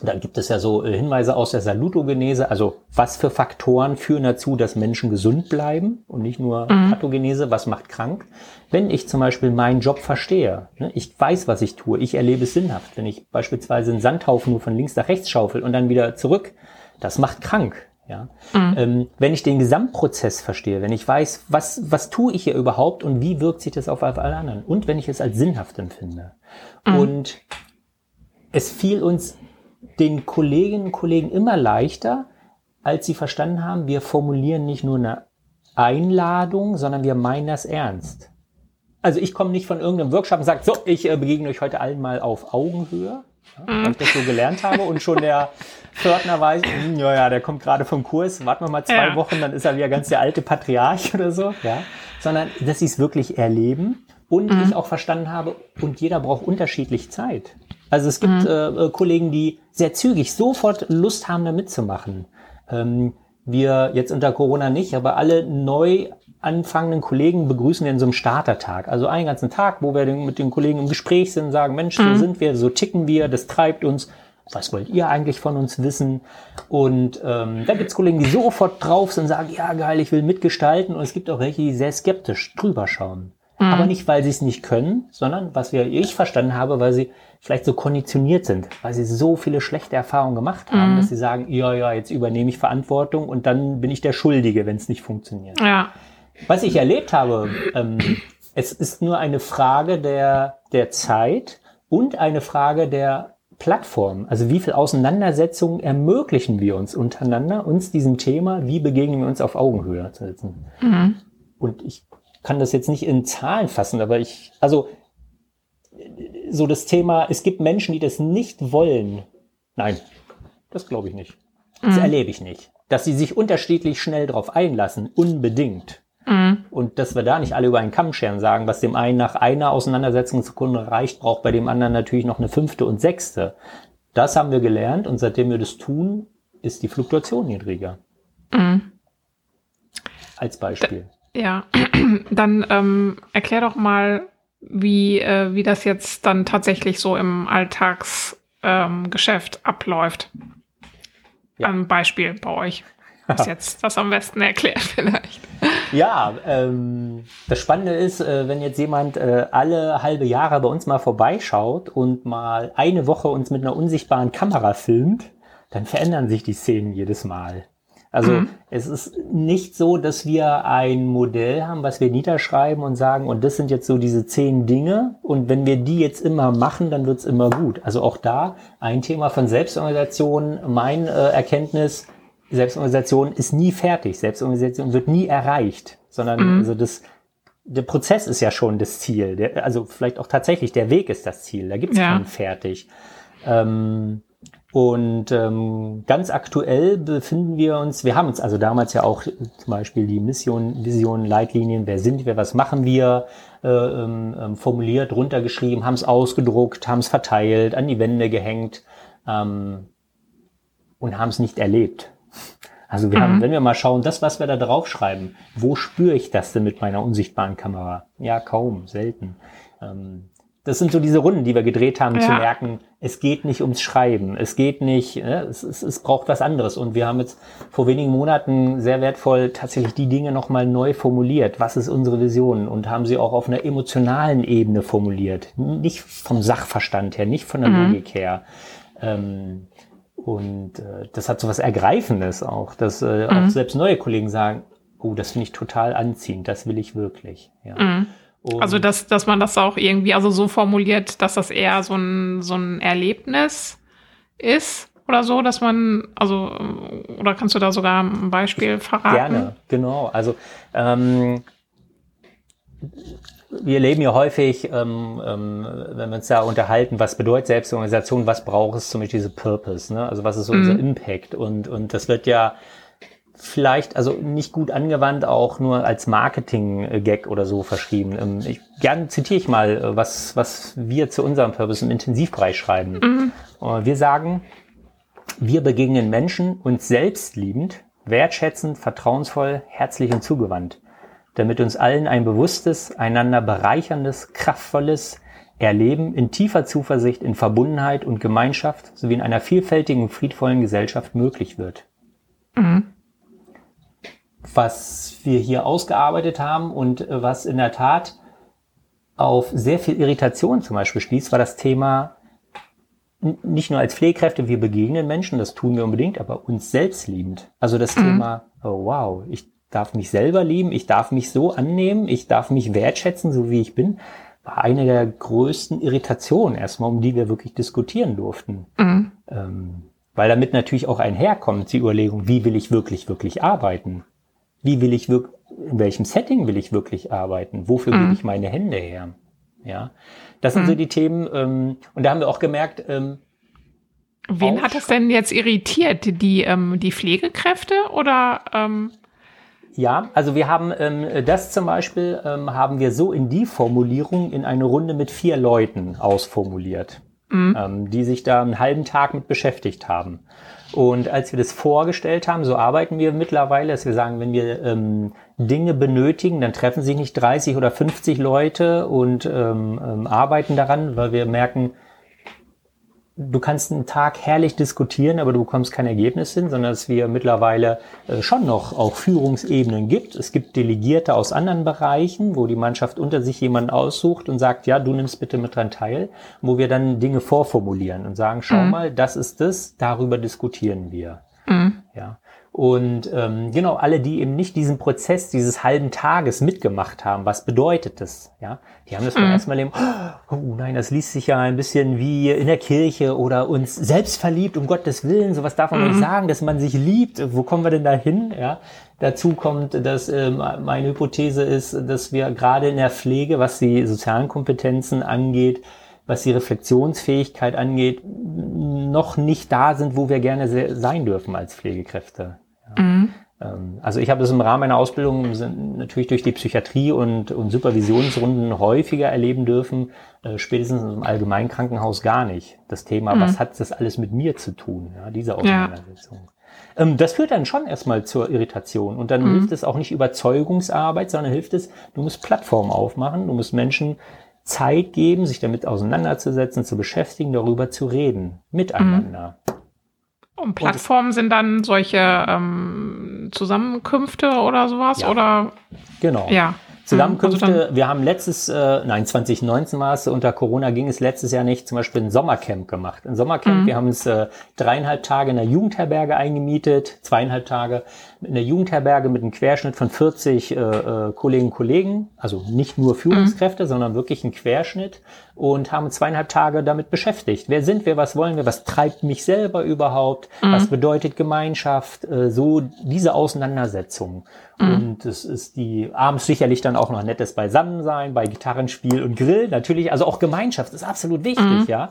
da gibt es ja so äh, Hinweise aus der Salutogenese, also was für Faktoren führen dazu, dass Menschen gesund bleiben und nicht nur mhm. Pathogenese, was macht krank. Wenn ich zum Beispiel meinen Job verstehe, ne, ich weiß, was ich tue, ich erlebe es sinnhaft. Wenn ich beispielsweise einen Sandhaufen nur von links nach rechts schaufel und dann wieder zurück, das macht krank. Ja? Mhm. Ähm, wenn ich den Gesamtprozess verstehe, wenn ich weiß, was, was tue ich hier überhaupt und wie wirkt sich das auf alle anderen und wenn ich es als sinnhaft empfinde. Mhm. Und es fiel uns den Kolleginnen und Kollegen immer leichter, als sie verstanden haben, wir formulieren nicht nur eine Einladung, sondern wir meinen das ernst. Also ich komme nicht von irgendeinem Workshop und sage, so, ich äh, begegne euch heute allen mal auf Augenhöhe, ja, weil ich das so gelernt habe und schon der Pförtner weiß, hm, ja, ja, der kommt gerade vom Kurs, warten wir mal zwei ja. Wochen, dann ist er wieder ganz der alte Patriarch oder so, ja, sondern dass sie es wirklich erleben und mhm. ich auch verstanden habe, und jeder braucht unterschiedlich Zeit. Also es gibt mhm. äh, Kollegen, die sehr zügig sofort Lust haben, da mitzumachen. Ähm, wir jetzt unter Corona nicht, aber alle neu anfangenden Kollegen begrüßen wir in so einem Startertag. Also einen ganzen Tag, wo wir mit den Kollegen im Gespräch sind, sagen, Mensch, so mhm. sind wir, so ticken wir, das treibt uns. Was wollt ihr eigentlich von uns wissen? Und ähm, da gibt's Kollegen, die sofort drauf sind und sagen, ja geil, ich will mitgestalten. Und es gibt auch welche, die sehr skeptisch drüber schauen. Mhm. Aber nicht, weil sie es nicht können, sondern was wir, ich verstanden habe, weil sie vielleicht so konditioniert sind, weil sie so viele schlechte Erfahrungen gemacht haben, mhm. dass sie sagen, ja, ja, jetzt übernehme ich Verantwortung und dann bin ich der Schuldige, wenn es nicht funktioniert. Ja. Was ich erlebt habe, ähm, es ist nur eine Frage der, der Zeit und eine Frage der Plattform. Also wie viel Auseinandersetzungen ermöglichen wir uns untereinander, uns diesem Thema, wie begegnen wir uns auf Augenhöhe zu setzen. Mhm. Und ich kann das jetzt nicht in Zahlen fassen, aber ich, also so das Thema, es gibt Menschen, die das nicht wollen. Nein, das glaube ich nicht. Das mhm. erlebe ich nicht. Dass sie sich unterschiedlich schnell darauf einlassen, unbedingt. Mhm. Und dass wir da nicht alle über einen Kamm scheren sagen, was dem einen nach einer Auseinandersetzungssekunde reicht, braucht bei dem anderen natürlich noch eine fünfte und sechste. Das haben wir gelernt und seitdem wir das tun, ist die Fluktuation niedriger. Mhm. Als Beispiel. Da, ja, dann ähm, erklär doch mal, wie, äh, wie das jetzt dann tatsächlich so im Alltagsgeschäft ähm, abläuft. Ja. Ein Beispiel bei euch. Ist jetzt das am besten erklärt vielleicht. Ja, ähm, das Spannende ist, äh, wenn jetzt jemand äh, alle halbe Jahre bei uns mal vorbeischaut und mal eine Woche uns mit einer unsichtbaren Kamera filmt, dann verändern sich die Szenen jedes Mal. Also mhm. es ist nicht so, dass wir ein Modell haben, was wir niederschreiben und sagen, und das sind jetzt so diese zehn Dinge und wenn wir die jetzt immer machen, dann wird's immer gut. Also auch da ein Thema von Selbstorganisation, mein äh, Erkenntnis, Selbstorganisation ist nie fertig, Selbstorganisation wird nie erreicht, sondern mhm. also das der Prozess ist ja schon das Ziel. Der, also vielleicht auch tatsächlich der Weg ist das Ziel. Da gibt's ja. keinen fertig. Ähm, und ähm, ganz aktuell befinden wir uns, wir haben uns also damals ja auch zum Beispiel die Mission, Vision, Leitlinien, wer sind wir, was machen wir, äh, ähm, ähm formuliert, runtergeschrieben, haben es ausgedruckt, haben es verteilt, an die Wände gehängt ähm, und haben es nicht erlebt. Also wir mhm. haben, wenn wir mal schauen, das, was wir da draufschreiben, wo spüre ich das denn mit meiner unsichtbaren Kamera? Ja, kaum, selten. Ähm, das sind so diese Runden, die wir gedreht haben, ja. zu merken, es geht nicht ums Schreiben, es geht nicht, ne, es, es, es braucht was anderes. Und wir haben jetzt vor wenigen Monaten sehr wertvoll tatsächlich die Dinge nochmal neu formuliert. Was ist unsere Vision? Und haben sie auch auf einer emotionalen Ebene formuliert. Nicht vom Sachverstand her, nicht von der mhm. Logik her. Ähm, und äh, das hat so was Ergreifendes auch, dass äh, mhm. auch selbst neue Kollegen sagen, oh, das finde ich total anziehend, das will ich wirklich. Ja. Mhm. Also, dass, dass man das auch irgendwie also so formuliert, dass das eher so ein, so ein Erlebnis ist oder so, dass man, also, oder kannst du da sogar ein Beispiel verraten? Gerne, genau. Also, ähm, wir leben ja häufig, ähm, ähm, wenn wir uns da unterhalten, was bedeutet Selbstorganisation, was braucht es zum Beispiel diese Purpose, ne? also was ist so mhm. unser Impact und, und das wird ja vielleicht, also nicht gut angewandt, auch nur als Marketing-Gag oder so verschrieben. Ähm, ich, gern zitiere ich mal, äh, was, was wir zu unserem Purpose im Intensivbereich schreiben. Mhm. Äh, wir sagen, wir begegnen Menschen uns selbst liebend, wertschätzend, vertrauensvoll, herzlich und zugewandt damit uns allen ein bewusstes, einander bereicherndes, kraftvolles Erleben in tiefer Zuversicht, in Verbundenheit und Gemeinschaft sowie in einer vielfältigen und friedvollen Gesellschaft möglich wird. Mhm. Was wir hier ausgearbeitet haben und was in der Tat auf sehr viel Irritation zum Beispiel schließt, war das Thema nicht nur als Pflegekräfte, wir begegnen Menschen, das tun wir unbedingt, aber uns selbst liebend. Also das mhm. Thema, oh wow, ich darf mich selber lieben, ich darf mich so annehmen, ich darf mich wertschätzen, so wie ich bin, war eine der größten Irritationen erstmal, um die wir wirklich diskutieren durften. Mhm. Ähm, weil damit natürlich auch einherkommt die Überlegung, wie will ich wirklich, wirklich arbeiten? Wie will ich wirklich, in welchem Setting will ich wirklich arbeiten? Wofür mhm. gebe ich meine Hände her? Ja, das sind mhm. so die Themen. Ähm, und da haben wir auch gemerkt, ähm, Wen hat das denn jetzt irritiert? Die, ähm, die Pflegekräfte oder ähm, ja, also wir haben ähm, das zum Beispiel ähm, haben wir so in die Formulierung in eine Runde mit vier Leuten ausformuliert, mhm. ähm, die sich da einen halben Tag mit beschäftigt haben. Und als wir das vorgestellt haben, so arbeiten wir mittlerweile, dass wir sagen, wenn wir ähm, Dinge benötigen, dann treffen sich nicht 30 oder 50 Leute und ähm, ähm, arbeiten daran, weil wir merken, du kannst einen Tag herrlich diskutieren, aber du bekommst kein Ergebnis hin, sondern dass wir mittlerweile äh, schon noch auch Führungsebenen gibt. Es gibt Delegierte aus anderen Bereichen, wo die Mannschaft unter sich jemanden aussucht und sagt, ja, du nimmst bitte mit dran teil, wo wir dann Dinge vorformulieren und sagen, schau mhm. mal, das ist das, darüber diskutieren wir. Mhm. Ja. Und ähm, genau, alle, die eben nicht diesen Prozess dieses halben Tages mitgemacht haben, was bedeutet das? Ja, die haben das beim mhm. ersten Mal eben, oh nein, das liest sich ja ein bisschen wie in der Kirche oder uns selbst verliebt, um Gottes Willen, sowas darf man mhm. nicht sagen, dass man sich liebt. Wo kommen wir denn da hin? Ja, dazu kommt, dass äh, meine Hypothese ist, dass wir gerade in der Pflege, was die sozialen Kompetenzen angeht, was die Reflexionsfähigkeit angeht, noch nicht da sind, wo wir gerne sein dürfen als Pflegekräfte. Mhm. Ähm, also ich habe das im Rahmen meiner Ausbildung natürlich durch die Psychiatrie und, und Supervisionsrunden häufiger erleben dürfen, äh, spätestens im Allgemeinkrankenhaus gar nicht. Das Thema, mhm. was hat das alles mit mir zu tun, ja, diese Auseinandersetzung. Ja. Ähm, das führt dann schon erstmal zur Irritation und dann mhm. hilft es auch nicht Überzeugungsarbeit, sondern hilft es, du musst Plattformen aufmachen, du musst Menschen Zeit geben, sich damit auseinanderzusetzen, zu beschäftigen, darüber zu reden, miteinander. Mhm. Und Plattformen sind dann solche ähm, Zusammenkünfte oder sowas? Ja. Oder? Genau. Ja. Zusammenkünfte, also wir haben letztes, äh, nein, 2019 war es, unter Corona ging es letztes Jahr nicht, zum Beispiel ein Sommercamp gemacht. Ein Sommercamp, mhm. wir haben uns äh, dreieinhalb Tage in der Jugendherberge eingemietet, zweieinhalb Tage in der Jugendherberge mit einem Querschnitt von 40 äh, äh, Kolleginnen und Kollegen, also nicht nur Führungskräfte, mhm. sondern wirklich ein Querschnitt und haben zweieinhalb Tage damit beschäftigt. Wer sind wir, was wollen wir, was treibt mich selber überhaupt, mhm. was bedeutet Gemeinschaft, äh, so diese Auseinandersetzung. Mhm. Und es ist die abends sicherlich dann auch noch nettes Beisammensein, bei Gitarrenspiel und Grill. Natürlich, also auch Gemeinschaft ist absolut wichtig, mhm. ja.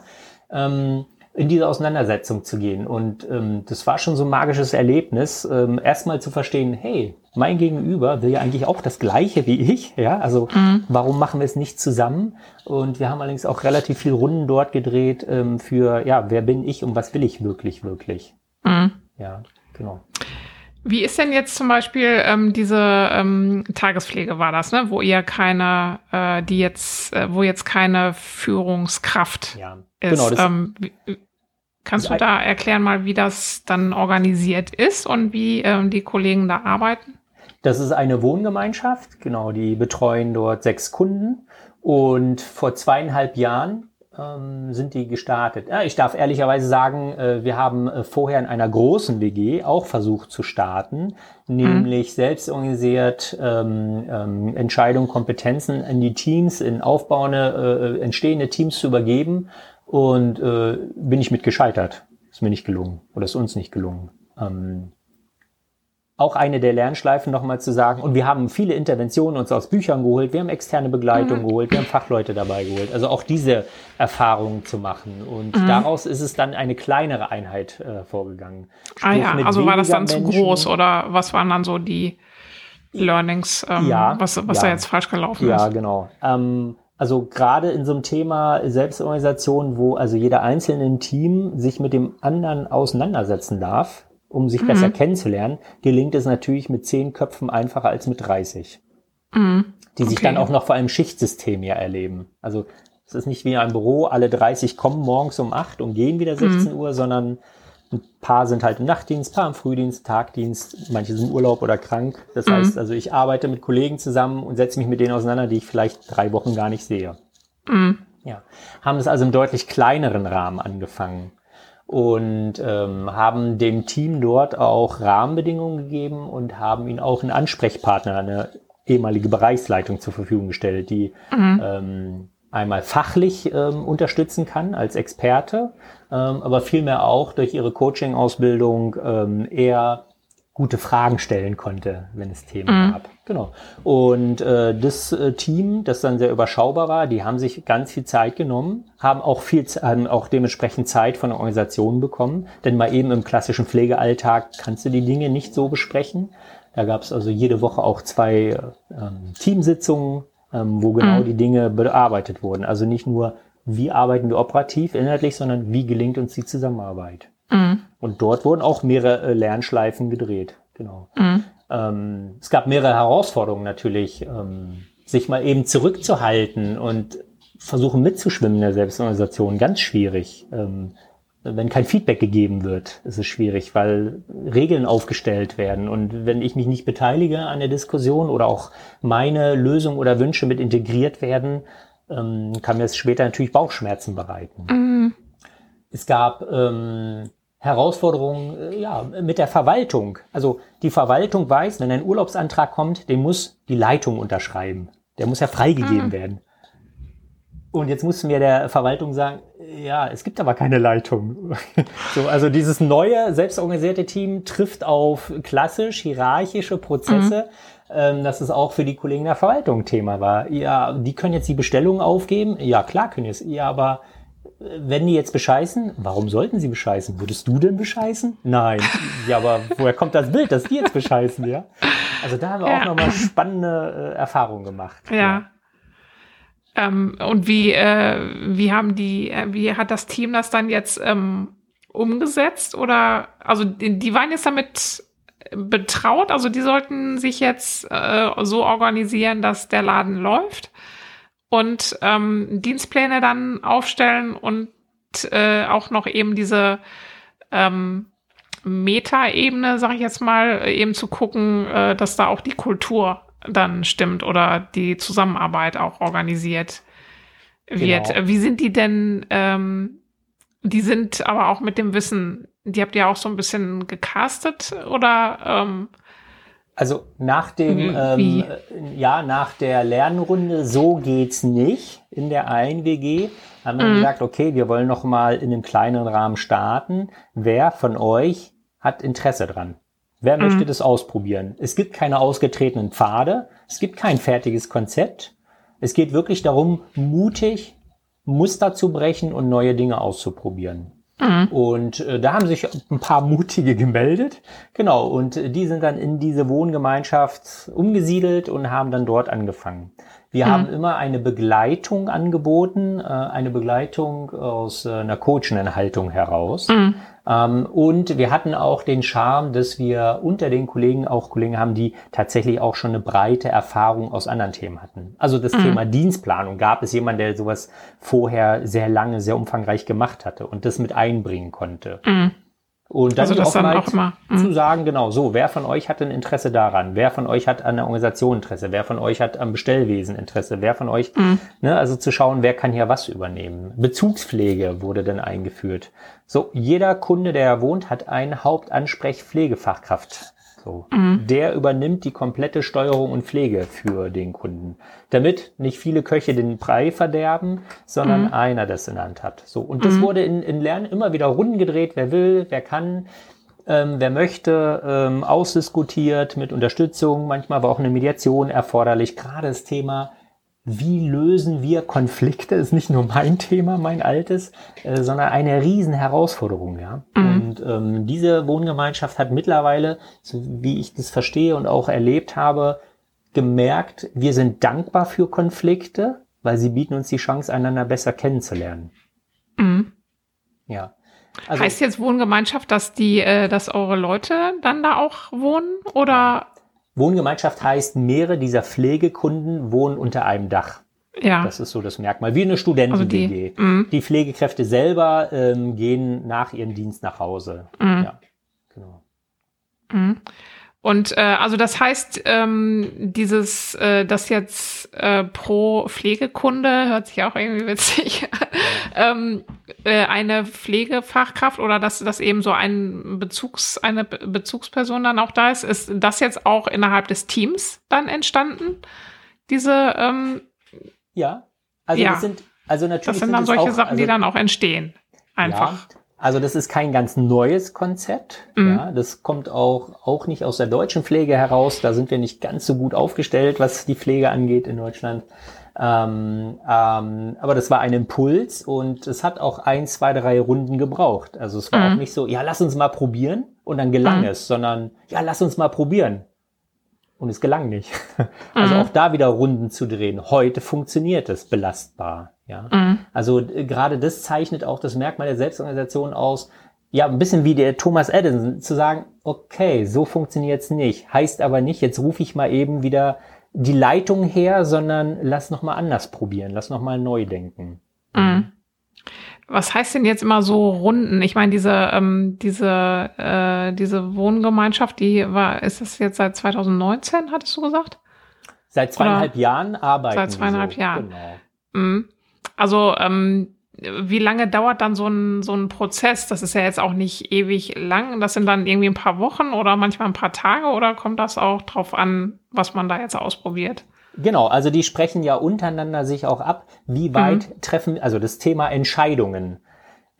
Ähm, in diese Auseinandersetzung zu gehen. Und ähm, das war schon so ein magisches Erlebnis, ähm, erstmal zu verstehen, hey, mein Gegenüber will ja eigentlich auch das Gleiche wie ich, ja, also mhm. warum machen wir es nicht zusammen? Und wir haben allerdings auch relativ viel Runden dort gedreht ähm, für, ja, wer bin ich und was will ich wirklich, wirklich? Mhm. Ja, genau. Wie ist denn jetzt zum Beispiel ähm, diese ähm, Tagespflege war das, ne? wo ihr keine, äh, die jetzt, äh, wo jetzt keine Führungskraft ja, ist? Genau, ähm, wie, kannst du da erklären mal, wie das dann organisiert ist und wie ähm, die Kollegen da arbeiten? Das ist eine Wohngemeinschaft, genau, die betreuen dort sechs Kunden und vor zweieinhalb Jahren ähm, sind die gestartet? Ja, ich darf ehrlicherweise sagen, äh, wir haben äh, vorher in einer großen WG auch versucht zu starten, nämlich mhm. selbst organisiert ähm, ähm, Entscheidungen, Kompetenzen in die Teams, in aufbauende, äh, entstehende Teams zu übergeben und äh, bin ich mit gescheitert. Ist mir nicht gelungen oder ist uns nicht gelungen. Ähm, auch eine der Lernschleifen nochmal zu sagen. Und wir haben viele Interventionen uns aus Büchern geholt, wir haben externe Begleitung mhm. geholt, wir haben Fachleute dabei geholt. Also auch diese Erfahrungen zu machen. Und mhm. daraus ist es dann eine kleinere Einheit äh, vorgegangen. Sprich, ah ja, also war das dann Menschen. zu groß oder was waren dann so die Learnings, ähm, ja, was, was ja. da jetzt falsch gelaufen ja, ist? Ja, genau. Ähm, also gerade in so einem Thema Selbstorganisation, wo also jeder einzelne im Team sich mit dem anderen auseinandersetzen darf, um sich mhm. besser kennenzulernen, gelingt es natürlich mit zehn Köpfen einfacher als mit 30. Mhm. Die sich okay. dann auch noch vor einem Schichtsystem ja erleben. Also es ist nicht wie ein Büro, alle 30 kommen morgens um 8 und gehen wieder 16 mhm. Uhr, sondern ein paar sind halt im Nachtdienst, ein paar im Frühdienst, Tagdienst, manche sind im Urlaub oder krank. Das mhm. heißt, also ich arbeite mit Kollegen zusammen und setze mich mit denen auseinander, die ich vielleicht drei Wochen gar nicht sehe. Mhm. Ja. Haben es also im deutlich kleineren Rahmen angefangen und ähm, haben dem Team dort auch Rahmenbedingungen gegeben und haben ihnen auch einen Ansprechpartner, eine ehemalige Bereichsleitung zur Verfügung gestellt, die mhm. ähm, einmal fachlich ähm, unterstützen kann als Experte, ähm, aber vielmehr auch durch ihre Coaching-Ausbildung ähm, eher gute Fragen stellen konnte, wenn es Themen mhm. gab. Genau. Und äh, das äh, Team, das dann sehr überschaubar war, die haben sich ganz viel Zeit genommen, haben auch viel, haben auch dementsprechend Zeit von der Organisation bekommen, denn mal eben im klassischen Pflegealltag kannst du die Dinge nicht so besprechen. Da gab es also jede Woche auch zwei ähm, Teamsitzungen, ähm, wo genau mhm. die Dinge bearbeitet wurden. Also nicht nur, wie arbeiten wir operativ, inhaltlich, sondern wie gelingt uns die Zusammenarbeit. Mhm. Und dort wurden auch mehrere äh, Lernschleifen gedreht. Genau. Mhm. Ähm, es gab mehrere Herausforderungen natürlich, ähm, sich mal eben zurückzuhalten und versuchen mitzuschwimmen in der Selbstorganisation. Ganz schwierig. Ähm, wenn kein Feedback gegeben wird, ist es schwierig, weil Regeln aufgestellt werden. Und wenn ich mich nicht beteilige an der Diskussion oder auch meine Lösung oder Wünsche mit integriert werden, ähm, kann mir es später natürlich Bauchschmerzen bereiten. Mhm. Es gab ähm, Herausforderungen äh, ja, mit der Verwaltung. Also die Verwaltung weiß, wenn ein Urlaubsantrag kommt, den muss die Leitung unterschreiben. Der muss ja freigegeben mhm. werden. Und jetzt mussten wir der Verwaltung sagen, ja, es gibt aber keine Leitung. so, also dieses neue, selbstorganisierte Team trifft auf klassisch hierarchische Prozesse, mhm. ähm, dass es auch für die Kollegen der Verwaltung Thema war. Ja, die können jetzt die Bestellung aufgeben. Ja, klar können es. Ja, aber wenn die jetzt bescheißen, warum sollten sie bescheißen? Würdest du denn bescheißen? Nein. Ja, aber woher kommt das Bild, dass die jetzt bescheißen, ja? Also da haben wir ja. auch nochmal spannende äh, Erfahrungen gemacht. Ja. ja. Ähm, und wie, äh, wie haben die, äh, wie hat das Team das dann jetzt ähm, umgesetzt? Oder also die, die waren jetzt damit betraut, also die sollten sich jetzt äh, so organisieren, dass der Laden läuft und ähm, Dienstpläne dann aufstellen und äh, auch noch eben diese ähm, Meta-Ebene, sag ich jetzt mal, eben zu gucken, äh, dass da auch die Kultur dann stimmt oder die Zusammenarbeit auch organisiert wird. Genau. Wie sind die denn? Ähm, die sind aber auch mit dem Wissen, die habt ihr auch so ein bisschen gecastet oder? Ähm, also nach dem, ähm, ja, nach der Lernrunde, so geht's nicht in der einen WG, haben wir mhm. gesagt, okay, wir wollen noch mal in einem kleineren Rahmen starten. Wer von euch hat Interesse dran? Wer mhm. möchte das ausprobieren? Es gibt keine ausgetretenen Pfade, es gibt kein fertiges Konzept. Es geht wirklich darum, mutig Muster zu brechen und neue Dinge auszuprobieren. Mhm. Und äh, da haben sich ein paar Mutige gemeldet. Genau, und äh, die sind dann in diese Wohngemeinschaft umgesiedelt und haben dann dort angefangen. Wir mhm. haben immer eine Begleitung angeboten, äh, eine Begleitung aus äh, einer coachenden Haltung heraus. Mhm. Ähm, und wir hatten auch den Charme, dass wir unter den Kollegen auch Kollegen haben, die tatsächlich auch schon eine breite Erfahrung aus anderen Themen hatten. Also das mhm. Thema Dienstplanung. Gab es jemanden, der sowas vorher sehr lange, sehr umfangreich gemacht hatte und das mit einbringen konnte? Mhm. Und dann, also das auch, dann auch mhm. zu sagen, genau so, wer von euch hat ein Interesse daran? Wer von euch hat an der Organisation Interesse? Wer von euch hat am Bestellwesen Interesse? Wer von euch, mhm. ne, also zu schauen, wer kann hier was übernehmen? Bezugspflege wurde dann eingeführt. So, jeder Kunde, der wohnt, hat einen Hauptansprechpflegefachkraft. So. Mhm. Der übernimmt die komplette Steuerung und Pflege für den Kunden. Damit nicht viele Köche den Brei verderben, sondern mhm. einer das in der Hand hat. So. Und das mhm. wurde in, in Lernen immer wieder Runden gedreht. Wer will, wer kann, ähm, wer möchte, ähm, ausdiskutiert mit Unterstützung. Manchmal war auch eine Mediation erforderlich. Gerade das Thema wie lösen wir Konflikte, ist nicht nur mein Thema, mein altes, äh, sondern eine riesen Herausforderung, ja. Mhm. Und ähm, diese Wohngemeinschaft hat mittlerweile, so wie ich das verstehe und auch erlebt habe, gemerkt, wir sind dankbar für Konflikte, weil sie bieten uns die Chance, einander besser kennenzulernen. Mhm. Ja. Also, heißt jetzt Wohngemeinschaft, dass die, äh, dass eure Leute dann da auch wohnen oder Wohngemeinschaft heißt, mehrere dieser Pflegekunden wohnen unter einem Dach. Ja. Das ist so das Merkmal. Wie eine Studenten-WG. Also die, mhm. die, Pflegekräfte selber ähm, gehen nach ihrem Dienst nach Hause. Mhm. Ja, genau. Mhm. Und äh, also das heißt, ähm, dieses, äh, das jetzt äh, pro Pflegekunde, hört sich auch irgendwie witzig, ähm, äh, eine Pflegefachkraft oder dass das eben so ein Bezugs, eine Bezugsperson dann auch da ist, ist das jetzt auch innerhalb des Teams dann entstanden? Diese ähm, Ja, also ja. das sind also natürlich. Das sind dann solche auch, Sachen, also, die dann auch entstehen. Einfach. Ja. Also das ist kein ganz neues Konzept. Mhm. Ja, das kommt auch, auch nicht aus der deutschen Pflege heraus. Da sind wir nicht ganz so gut aufgestellt, was die Pflege angeht in Deutschland. Ähm, ähm, aber das war ein Impuls und es hat auch ein, zwei, drei Runden gebraucht. Also es war mhm. auch nicht so, ja, lass uns mal probieren und dann gelang mhm. es, sondern ja, lass uns mal probieren. Und es gelang nicht. Also mhm. auch da wieder Runden zu drehen. Heute funktioniert es belastbar. Ja. Mhm. Also äh, gerade das zeichnet auch das Merkmal der Selbstorganisation aus. Ja, ein bisschen wie der Thomas Edison, zu sagen, okay, so funktioniert's nicht. Heißt aber nicht, jetzt rufe ich mal eben wieder die Leitung her, sondern lass noch mal anders probieren, lass noch mal neu denken. Mhm. Was heißt denn jetzt immer so Runden? Ich meine, diese, ähm, diese, äh, diese Wohngemeinschaft, die war, ist das jetzt seit 2019, hattest du gesagt? Seit zweieinhalb Oder? Jahren arbeiten Seit zweieinhalb so. Jahren. Genau. Mhm. Also, ähm, wie lange dauert dann so ein, so ein Prozess? Das ist ja jetzt auch nicht ewig lang. Das sind dann irgendwie ein paar Wochen oder manchmal ein paar Tage oder kommt das auch drauf an, was man da jetzt ausprobiert? Genau, also die sprechen ja untereinander sich auch ab, wie weit mhm. treffen, also das Thema Entscheidungen.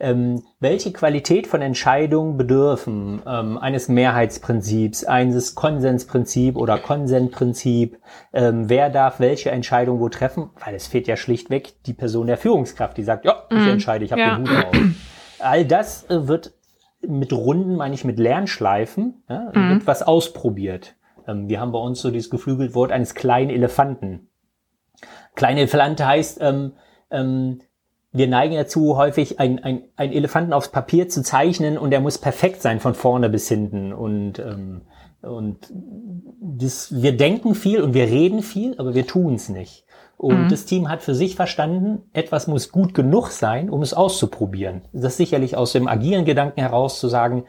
Ähm, welche Qualität von Entscheidungen bedürfen ähm, eines Mehrheitsprinzips, eines Konsensprinzip oder Konsentprinzip, ähm, wer darf welche Entscheidung wo treffen, weil es fehlt ja schlichtweg die Person der Führungskraft, die sagt, ja, ich mhm. entscheide, ich habe ja. den Hut auf. All das äh, wird mit Runden, meine ich mit Lernschleifen, ja, mhm. wird was ausprobiert. Ähm, wir haben bei uns so dieses geflügelt Wort eines kleinen Elefanten. Kleine Elefante heißt, ähm, ähm, wir neigen dazu, häufig ein, ein, ein Elefanten aufs Papier zu zeichnen und der muss perfekt sein von vorne bis hinten. Und, ähm, und das, wir denken viel und wir reden viel, aber wir tun es nicht. Und mhm. das Team hat für sich verstanden, etwas muss gut genug sein, um es auszuprobieren. Das ist sicherlich aus dem agilen Gedanken heraus zu sagen,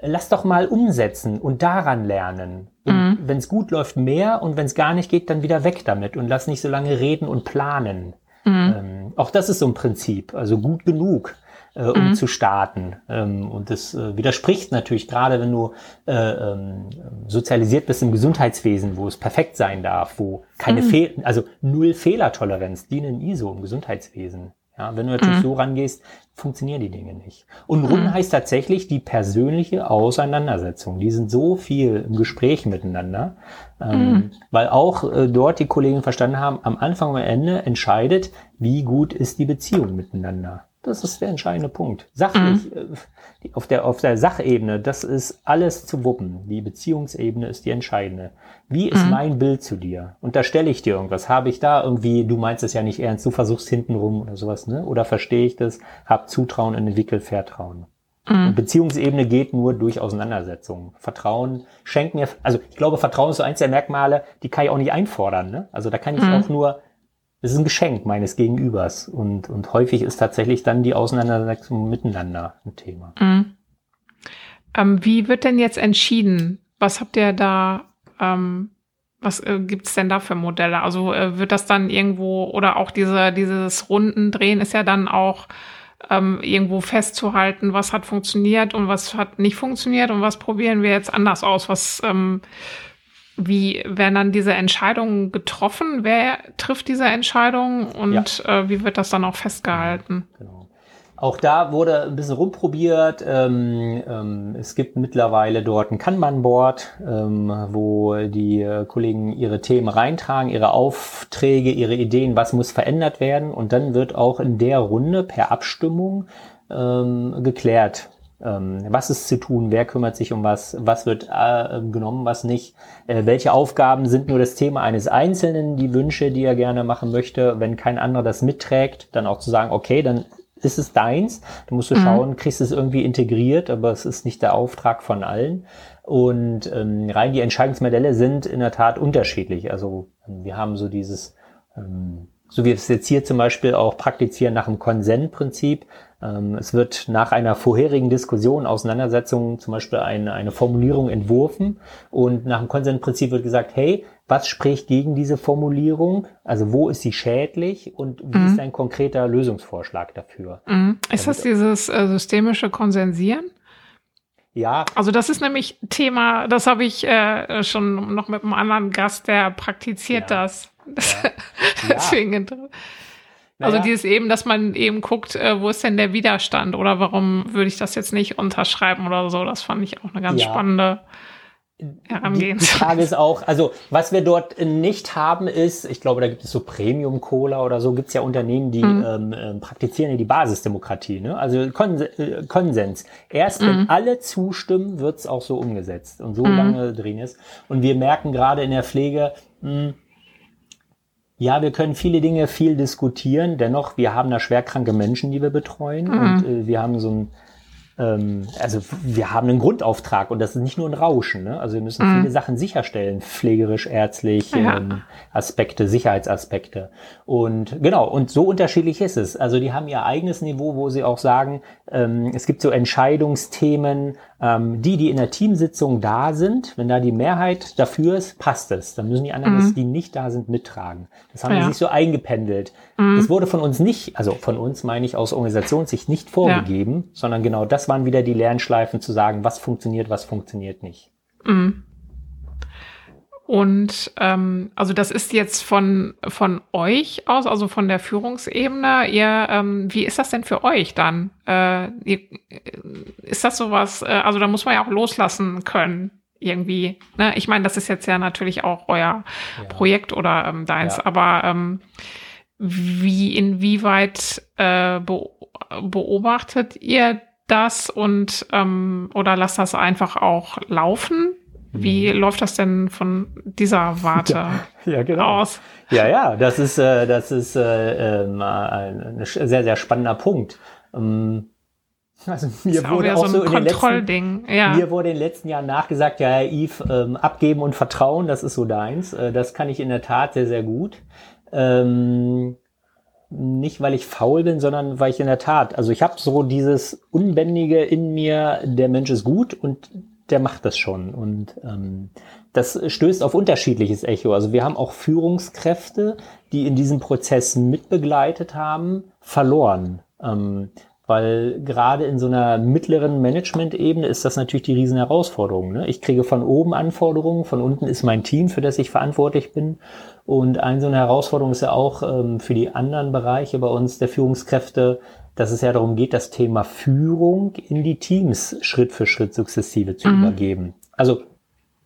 lass doch mal umsetzen und daran lernen. Mhm. Wenn es gut läuft, mehr und wenn es gar nicht geht, dann wieder weg damit und lass nicht so lange reden und planen. Mhm. Ähm, auch das ist so ein Prinzip, also gut genug, äh, um mhm. zu starten. Ähm, und das äh, widerspricht natürlich gerade, wenn du äh, ähm, sozialisiert bist im Gesundheitswesen, wo es perfekt sein darf, wo keine mhm. Fehl, also null Fehlertoleranz, die in ISO im Gesundheitswesen. Ja, wenn du natürlich mhm. so rangehst, funktionieren die Dinge nicht. Und Runden mhm. heißt tatsächlich die persönliche Auseinandersetzung. Die sind so viel im Gespräch miteinander, ähm, mhm. weil auch äh, dort die Kollegen verstanden haben, am Anfang und am Ende entscheidet, wie gut ist die Beziehung miteinander. Das ist der entscheidende Punkt. Sachlich, mhm. äh, auf, der, auf der Sachebene, das ist alles zu wuppen. Die Beziehungsebene ist die entscheidende. Wie ist mhm. mein Bild zu dir? Und da stelle ich dir irgendwas. Habe ich da irgendwie, du meinst es ja nicht ernst, du versuchst hintenrum oder sowas, ne? Oder verstehe ich das? Hab Zutrauen und entwickel Vertrauen. Mhm. Beziehungsebene geht nur durch Auseinandersetzungen. Vertrauen schenkt mir, also ich glaube, Vertrauen ist so eins der Merkmale, die kann ich auch nicht einfordern. Ne? Also da kann ich mhm. auch nur es ist ein Geschenk meines Gegenübers und, und häufig ist tatsächlich dann die Auseinandersetzung miteinander ein Thema. Mhm. Ähm, wie wird denn jetzt entschieden? Was habt ihr da, ähm, was äh, gibt's denn da für Modelle? Also äh, wird das dann irgendwo oder auch diese, dieses Rundendrehen ist ja dann auch ähm, irgendwo festzuhalten, was hat funktioniert und was hat nicht funktioniert und was probieren wir jetzt anders aus? Was ähm, wie werden dann diese Entscheidungen getroffen? Wer trifft diese Entscheidungen und ja. äh, wie wird das dann auch festgehalten? Genau. Auch da wurde ein bisschen rumprobiert. Ähm, ähm, es gibt mittlerweile dort ein Kanban-Board, ähm, wo die äh, Kollegen ihre Themen reintragen, ihre Aufträge, ihre Ideen, was muss verändert werden. Und dann wird auch in der Runde per Abstimmung ähm, geklärt, was ist zu tun, wer kümmert sich um was, was wird äh, genommen, was nicht, äh, welche Aufgaben sind nur das Thema eines Einzelnen, die Wünsche, die er gerne machen möchte, wenn kein anderer das mitträgt, dann auch zu sagen, okay, dann ist es deins, du musst du mhm. schauen, kriegst es irgendwie integriert, aber es ist nicht der Auftrag von allen. Und ähm, rein die Entscheidungsmodelle sind in der Tat unterschiedlich. Also wir haben so dieses ähm, so wie wir es jetzt hier zum Beispiel auch praktizieren nach dem Konsentprinzip, ähm, es wird nach einer vorherigen Diskussion, Auseinandersetzung zum Beispiel eine, eine Formulierung entworfen und nach dem Konsensprinzip wird gesagt, hey, was spricht gegen diese Formulierung? Also wo ist sie schädlich und wie mhm. ist ein konkreter Lösungsvorschlag dafür? Mhm. Ist das dieses äh, systemische Konsensieren? Ja. Also das ist nämlich Thema, das habe ich äh, schon noch mit einem anderen Gast, der praktiziert ja. das. Ja. Deswegen ja. Also dieses eben, dass man eben guckt, äh, wo ist denn der Widerstand oder warum würde ich das jetzt nicht unterschreiben oder so. Das fand ich auch eine ganz ja. spannende Herangehensweise. Die Frage ist auch, also was wir dort nicht haben ist, ich glaube, da gibt es so Premium-Cola oder so, gibt es ja Unternehmen, die mhm. ähm, ähm, praktizieren die Basisdemokratie, ne? also Kons äh, Konsens. Erst mhm. wenn alle zustimmen, wird es auch so umgesetzt und so mhm. lange drin ist. Und wir merken gerade in der Pflege, mh, hm, ja, wir können viele Dinge viel diskutieren. Dennoch, wir haben da schwerkranke Menschen, die wir betreuen. Mhm. Und äh, wir haben so ein ähm, also wir haben einen Grundauftrag und das ist nicht nur ein Rauschen. Ne? Also wir müssen mhm. viele Sachen sicherstellen, pflegerisch, ärztlich, ja. ähm, Aspekte, Sicherheitsaspekte. Und genau, und so unterschiedlich ist es. Also die haben ihr eigenes Niveau, wo sie auch sagen, ähm, es gibt so Entscheidungsthemen, ähm, die, die in der Teamsitzung da sind, wenn da die Mehrheit dafür ist, passt es. Dann müssen die anderen, mhm. die nicht da sind, mittragen. Das haben ja. sie sich so eingependelt. Mhm. Das wurde von uns nicht, also von uns meine ich aus Organisationssicht nicht vorgegeben, ja. sondern genau das waren wieder die Lernschleifen zu sagen, was funktioniert, was funktioniert nicht. Mhm. Und ähm, also das ist jetzt von, von euch aus, also von der Führungsebene. Ihr, ähm, wie ist das denn für euch dann? Äh, ihr, ist das sowas, äh, also da muss man ja auch loslassen können, irgendwie. Ne? Ich meine, das ist jetzt ja natürlich auch euer ja. Projekt oder ähm, deins, ja. aber ähm, wie, inwieweit äh, be beobachtet ihr das und ähm, oder lasst das einfach auch laufen? Wie mhm. läuft das denn von dieser Warte ja, ja, genau. aus? Ja, ja, das ist, äh, das ist äh, äh, ein sehr, sehr spannender Punkt. Ähm, also mir ist wurde auch, auch so, ein Kontrollding. Ja. Mir wurde in den letzten Jahren nachgesagt, ja, Yves, ähm, abgeben und vertrauen, das ist so deins. Äh, das kann ich in der Tat sehr, sehr gut. Ähm, nicht, weil ich faul bin, sondern weil ich in der Tat, also ich habe so dieses Unbändige in mir, der Mensch ist gut und der macht das schon. Und ähm, das stößt auf unterschiedliches Echo. Also wir haben auch Führungskräfte, die in diesem Prozess mitbegleitet haben, verloren. Ähm, weil gerade in so einer mittleren Management-Ebene ist das natürlich die riesen Herausforderung. Ne? Ich kriege von oben Anforderungen, von unten ist mein Team, für das ich verantwortlich bin. Und eine so eine Herausforderung ist ja auch ähm, für die anderen Bereiche bei uns der Führungskräfte, dass es ja darum geht, das Thema Führung in die Teams Schritt für Schritt sukzessive zu mhm. übergeben. Also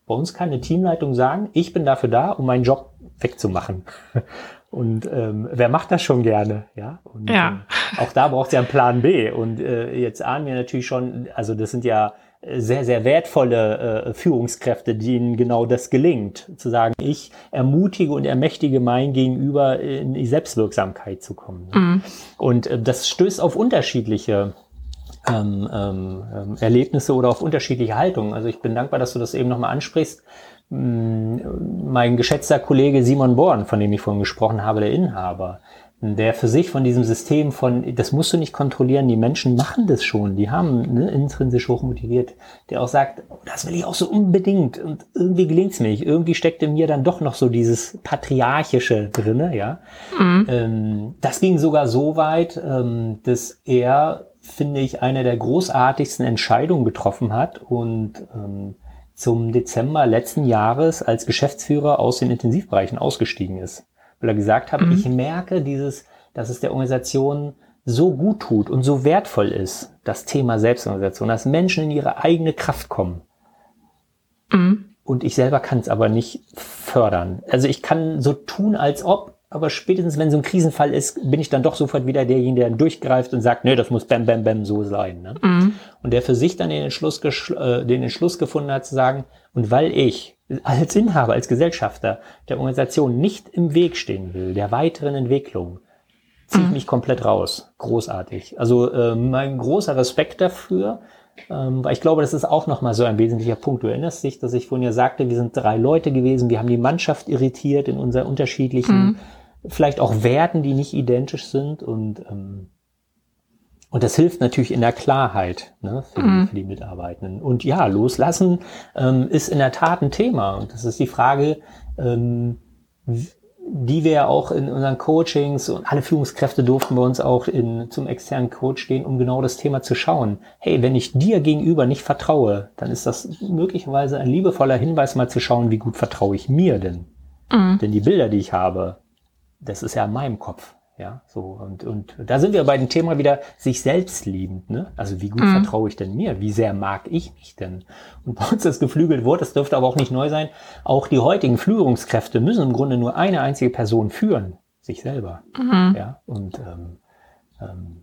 bei uns kann eine Teamleitung sagen, ich bin dafür da, um meinen Job wegzumachen. Und ähm, wer macht das schon gerne? Ja. Und ja. Äh, auch da braucht es ja einen Plan B. Und äh, jetzt ahnen wir natürlich schon, also das sind ja sehr, sehr wertvolle äh, Führungskräfte, denen genau das gelingt. Zu sagen, ich ermutige und ermächtige mein Gegenüber in die Selbstwirksamkeit zu kommen. Mhm. Und äh, das stößt auf unterschiedliche ähm, ähm, Erlebnisse oder auf unterschiedliche Haltungen. Also ich bin dankbar, dass du das eben nochmal ansprichst. Mein geschätzter Kollege Simon Born, von dem ich vorhin gesprochen habe, der Inhaber, der für sich von diesem System von, das musst du nicht kontrollieren, die Menschen machen das schon, die haben ne, intrinsisch hoch motiviert, der auch sagt, oh, das will ich auch so unbedingt und irgendwie gelingt's mir nicht, irgendwie steckt in mir dann doch noch so dieses Patriarchische drinne, ja. Mhm. Ähm, das ging sogar so weit, ähm, dass er, finde ich, eine der großartigsten Entscheidungen getroffen hat und ähm, zum Dezember letzten Jahres als Geschäftsführer aus den Intensivbereichen ausgestiegen ist weil er gesagt hat, mhm. ich merke dieses, dass es der Organisation so gut tut und so wertvoll ist, das Thema Selbstorganisation, dass Menschen in ihre eigene Kraft kommen. Mhm. Und ich selber kann es aber nicht fördern. Also ich kann so tun, als ob, aber spätestens wenn so ein Krisenfall ist, bin ich dann doch sofort wieder derjenige, der dann durchgreift und sagt, nee, das muss bam, bam, bam so sein. Ne? Mhm. Und der für sich dann den Entschluss, äh, den Entschluss gefunden hat zu sagen, und weil ich als Inhaber, als Gesellschafter der Organisation nicht im Weg stehen will, der weiteren Entwicklung, ziehe ich mhm. mich komplett raus. Großartig. Also äh, mein großer Respekt dafür, ähm, weil ich glaube, das ist auch nochmal so ein wesentlicher Punkt. Du erinnerst dich, dass ich vorhin ja sagte, wir sind drei Leute gewesen, wir haben die Mannschaft irritiert in unseren unterschiedlichen, mhm. vielleicht auch Werten, die nicht identisch sind und ähm, und das hilft natürlich in der Klarheit ne, für, mhm. die, für die Mitarbeitenden. Und ja, loslassen ähm, ist in der Tat ein Thema. Und das ist die Frage, ähm, die wir ja auch in unseren Coachings und alle Führungskräfte durften bei uns auch in, zum externen Coach gehen, um genau das Thema zu schauen. Hey, wenn ich dir gegenüber nicht vertraue, dann ist das möglicherweise ein liebevoller Hinweis, mal zu schauen, wie gut vertraue ich mir denn. Mhm. Denn die Bilder, die ich habe, das ist ja in meinem Kopf. Ja, so. Und, und da sind wir bei dem Thema wieder sich selbst liebend, ne? Also wie gut mhm. vertraue ich denn mir? Wie sehr mag ich mich denn? Und bei uns das geflügelt Wort, das dürfte aber auch nicht neu sein. Auch die heutigen Führungskräfte müssen im Grunde nur eine einzige Person führen. Sich selber. Mhm. Ja, und, ähm, ähm,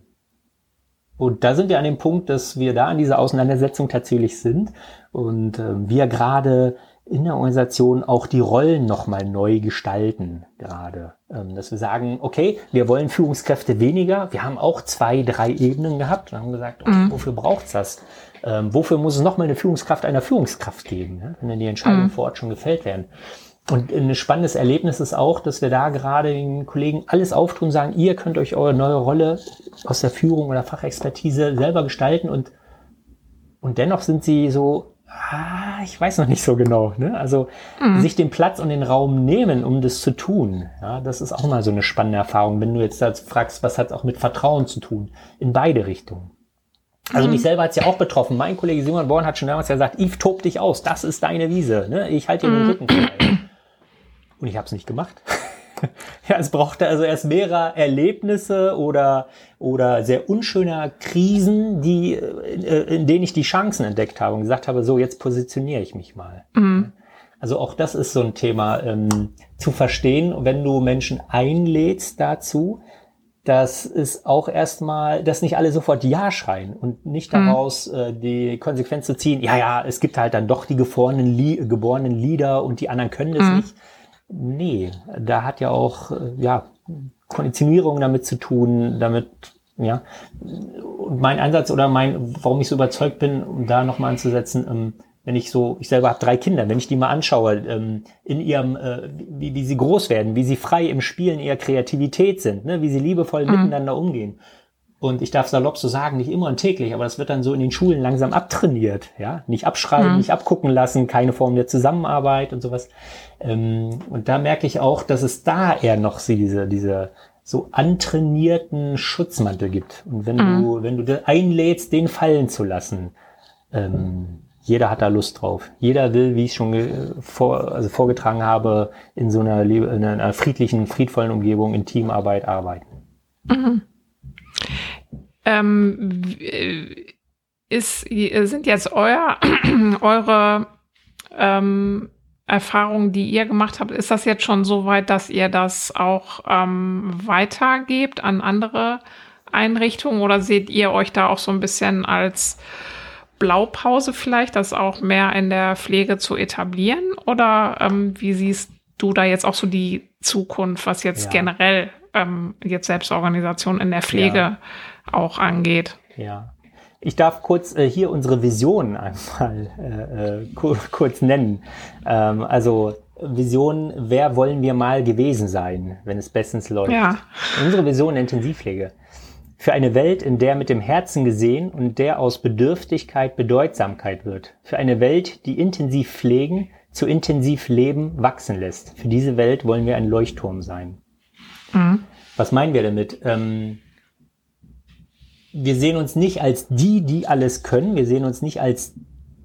und da sind wir an dem Punkt, dass wir da an dieser Auseinandersetzung tatsächlich sind und ähm, wir gerade in der Organisation auch die Rollen nochmal neu gestalten gerade. Ähm, dass wir sagen, okay, wir wollen Führungskräfte weniger. Wir haben auch zwei, drei Ebenen gehabt und haben gesagt, okay, mhm. wofür braucht's das? Ähm, wofür muss es nochmal eine Führungskraft einer Führungskraft geben, ne? wenn dann die Entscheidungen mhm. vor Ort schon gefällt werden? Und ein spannendes Erlebnis ist auch, dass wir da gerade den Kollegen alles auftun, sagen, ihr könnt euch eure neue Rolle aus der Führung oder Fachexpertise selber gestalten und, und dennoch sind sie so Ah, ich weiß noch nicht so genau. Ne? Also mhm. sich den Platz und den Raum nehmen, um das zu tun. Ja, das ist auch mal so eine spannende Erfahrung, wenn du jetzt fragst, was hat auch mit Vertrauen zu tun? In beide Richtungen. Also mhm. mich selber hat es ja auch betroffen. Mein Kollege Simon Born hat schon damals ja gesagt, Yves, tob dich aus, das ist deine Wiese. Ne? Ich halte dir mhm. den Rücken frei. Und ich habe es nicht gemacht. Ja, es brauchte also erst mehrere Erlebnisse oder, oder sehr unschöner Krisen, die, äh, in denen ich die Chancen entdeckt habe und gesagt habe, so, jetzt positioniere ich mich mal. Mhm. Also auch das ist so ein Thema ähm, zu verstehen, wenn du Menschen einlädst dazu, dass es auch erstmal, dass nicht alle sofort Ja schreien und nicht mhm. daraus äh, die Konsequenz zu ziehen, ja, ja, es gibt halt dann doch die geborenen, geborenen Lieder und die anderen können das mhm. nicht. Nee, da hat ja auch, äh, ja, Konditionierung damit zu tun, damit, ja. Und mein Ansatz oder mein, warum ich so überzeugt bin, um da nochmal anzusetzen, ähm, wenn ich so, ich selber habe drei Kinder, wenn ich die mal anschaue, ähm, in ihrem, äh, wie, wie sie groß werden, wie sie frei im Spielen ihrer Kreativität sind, ne, wie sie liebevoll mhm. miteinander umgehen. Und ich darf salopp so sagen, nicht immer und täglich, aber das wird dann so in den Schulen langsam abtrainiert, ja. Nicht abschreiben, mhm. nicht abgucken lassen, keine Form der Zusammenarbeit und sowas. Ähm, und da merke ich auch, dass es da eher noch diese, diese so antrainierten Schutzmantel gibt. Und wenn mhm. du, wenn du einlädst, den fallen zu lassen, ähm, jeder hat da Lust drauf. Jeder will, wie ich schon vor, also vorgetragen habe, in so einer, in einer friedlichen, friedvollen Umgebung in Teamarbeit arbeiten. Mhm. Ähm, ist, sind jetzt euer, eure ähm, Erfahrungen, die ihr gemacht habt, ist das jetzt schon so weit, dass ihr das auch ähm, weitergebt an andere Einrichtungen oder seht ihr euch da auch so ein bisschen als Blaupause vielleicht, das auch mehr in der Pflege zu etablieren? Oder ähm, wie siehst du da jetzt auch so die Zukunft, was jetzt ja. generell ähm, jetzt Selbstorganisation in der Pflege ja. Auch angeht? Ja. Ich darf kurz äh, hier unsere Vision einmal äh, äh kurz nennen. Ähm, also Vision, wer wollen wir mal gewesen sein, wenn es bestens läuft? Ja. Unsere Vision Intensivpflege. Für eine Welt, in der mit dem Herzen gesehen und der aus Bedürftigkeit Bedeutsamkeit wird. Für eine Welt, die intensiv pflegen, zu intensiv leben, wachsen lässt. Für diese Welt wollen wir ein Leuchtturm sein. Mhm. Was meinen wir damit? Ähm, wir sehen uns nicht als die, die alles können. Wir sehen uns nicht als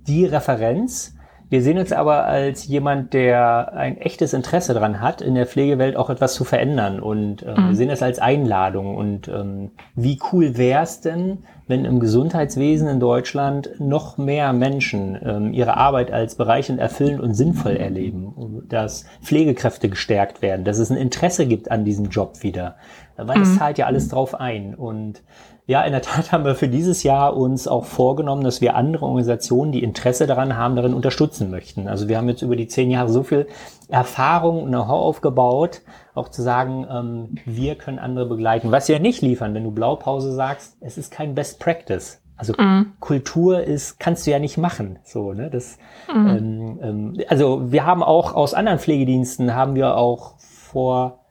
die Referenz, wir sehen uns aber als jemand, der ein echtes Interesse daran hat, in der Pflegewelt auch etwas zu verändern. Und ähm, mhm. wir sehen das als Einladung. Und ähm, wie cool wäre es denn, wenn im Gesundheitswesen in Deutschland noch mehr Menschen ähm, ihre Arbeit als bereichernd, erfüllend und sinnvoll erleben, dass Pflegekräfte gestärkt werden, dass es ein Interesse gibt an diesem Job wieder, weil mhm. das zahlt ja alles drauf ein. Und ja, in der Tat haben wir für dieses Jahr uns auch vorgenommen, dass wir andere Organisationen, die Interesse daran haben, darin unterstützen möchten. Also wir haben jetzt über die zehn Jahre so viel Erfahrung und Know-how aufgebaut, auch zu sagen, ähm, wir können andere begleiten. Was wir nicht liefern, wenn du Blaupause sagst, es ist kein Best Practice. Also mhm. Kultur ist, kannst du ja nicht machen. So, ne? Das, mhm. ähm, ähm, also wir haben auch aus anderen Pflegediensten haben wir auch vor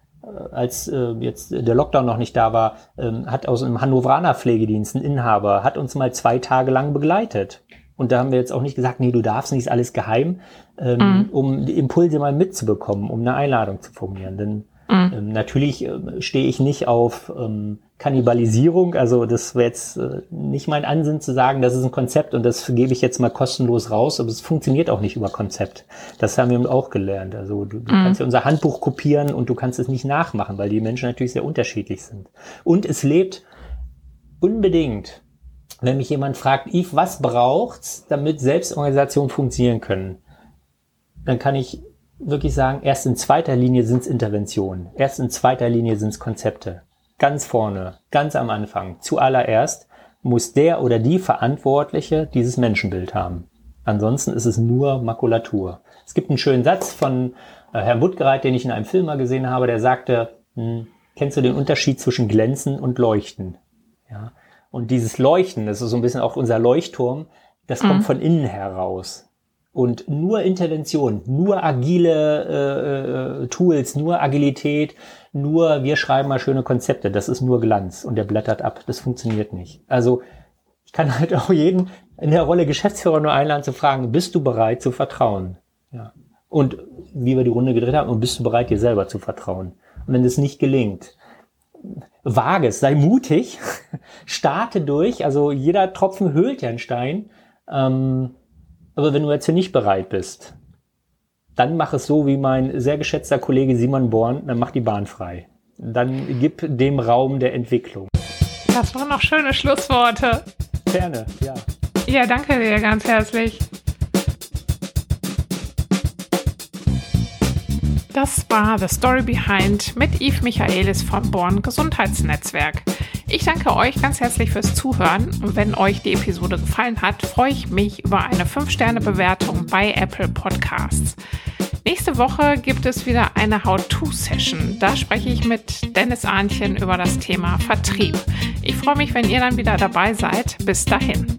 als äh, jetzt der Lockdown noch nicht da war, ähm, hat aus einem Hannoveraner Pflegedienst ein Inhaber, hat uns mal zwei Tage lang begleitet. Und da haben wir jetzt auch nicht gesagt, nee, du darfst nicht, ist alles geheim, ähm, mhm. um die Impulse mal mitzubekommen, um eine Einladung zu formulieren. Denn Mhm. Ähm, natürlich äh, stehe ich nicht auf ähm, Kannibalisierung, also das wäre jetzt äh, nicht mein Ansinn zu sagen, das ist ein Konzept und das gebe ich jetzt mal kostenlos raus, aber es funktioniert auch nicht über Konzept. Das haben wir auch gelernt. Also du, du mhm. kannst ja unser Handbuch kopieren und du kannst es nicht nachmachen, weil die Menschen natürlich sehr unterschiedlich sind. Und es lebt unbedingt, wenn mich jemand fragt, Yves, was braucht's, damit Selbstorganisationen funktionieren können? Dann kann ich wirklich sagen, erst in zweiter Linie sind es Interventionen, erst in zweiter Linie sind es Konzepte. Ganz vorne, ganz am Anfang, zuallererst muss der oder die Verantwortliche dieses Menschenbild haben. Ansonsten ist es nur Makulatur. Es gibt einen schönen Satz von äh, Herrn Buttgereit, den ich in einem Film mal gesehen habe, der sagte, hm, kennst du den Unterschied zwischen Glänzen und Leuchten? Ja. Und dieses Leuchten, das ist so ein bisschen auch unser Leuchtturm, das mhm. kommt von innen heraus. Und nur Intervention, nur agile äh, äh, Tools, nur Agilität, nur wir schreiben mal schöne Konzepte, das ist nur Glanz und der blättert ab. Das funktioniert nicht. Also ich kann halt auch jeden in der Rolle Geschäftsführer nur einladen zu fragen, bist du bereit zu vertrauen? Ja. Und wie wir die Runde gedreht haben, und bist du bereit, dir selber zu vertrauen? Und wenn das nicht gelingt, wage es, sei mutig, starte durch, also jeder Tropfen höhlt ja einen Stein. Ähm, aber wenn du jetzt hier nicht bereit bist, dann mach es so wie mein sehr geschätzter Kollege Simon Born, dann mach die Bahn frei. Dann gib dem Raum der Entwicklung. Das waren noch schöne Schlussworte. Gerne, ja. Ja, danke dir ganz herzlich. Das war The Story Behind mit Yves Michaelis vom Born Gesundheitsnetzwerk. Ich danke euch ganz herzlich fürs Zuhören. Und wenn euch die Episode gefallen hat, freue ich mich über eine 5-Sterne-Bewertung bei Apple Podcasts. Nächste Woche gibt es wieder eine How-To-Session. Da spreche ich mit Dennis Ahnchen über das Thema Vertrieb. Ich freue mich, wenn ihr dann wieder dabei seid. Bis dahin.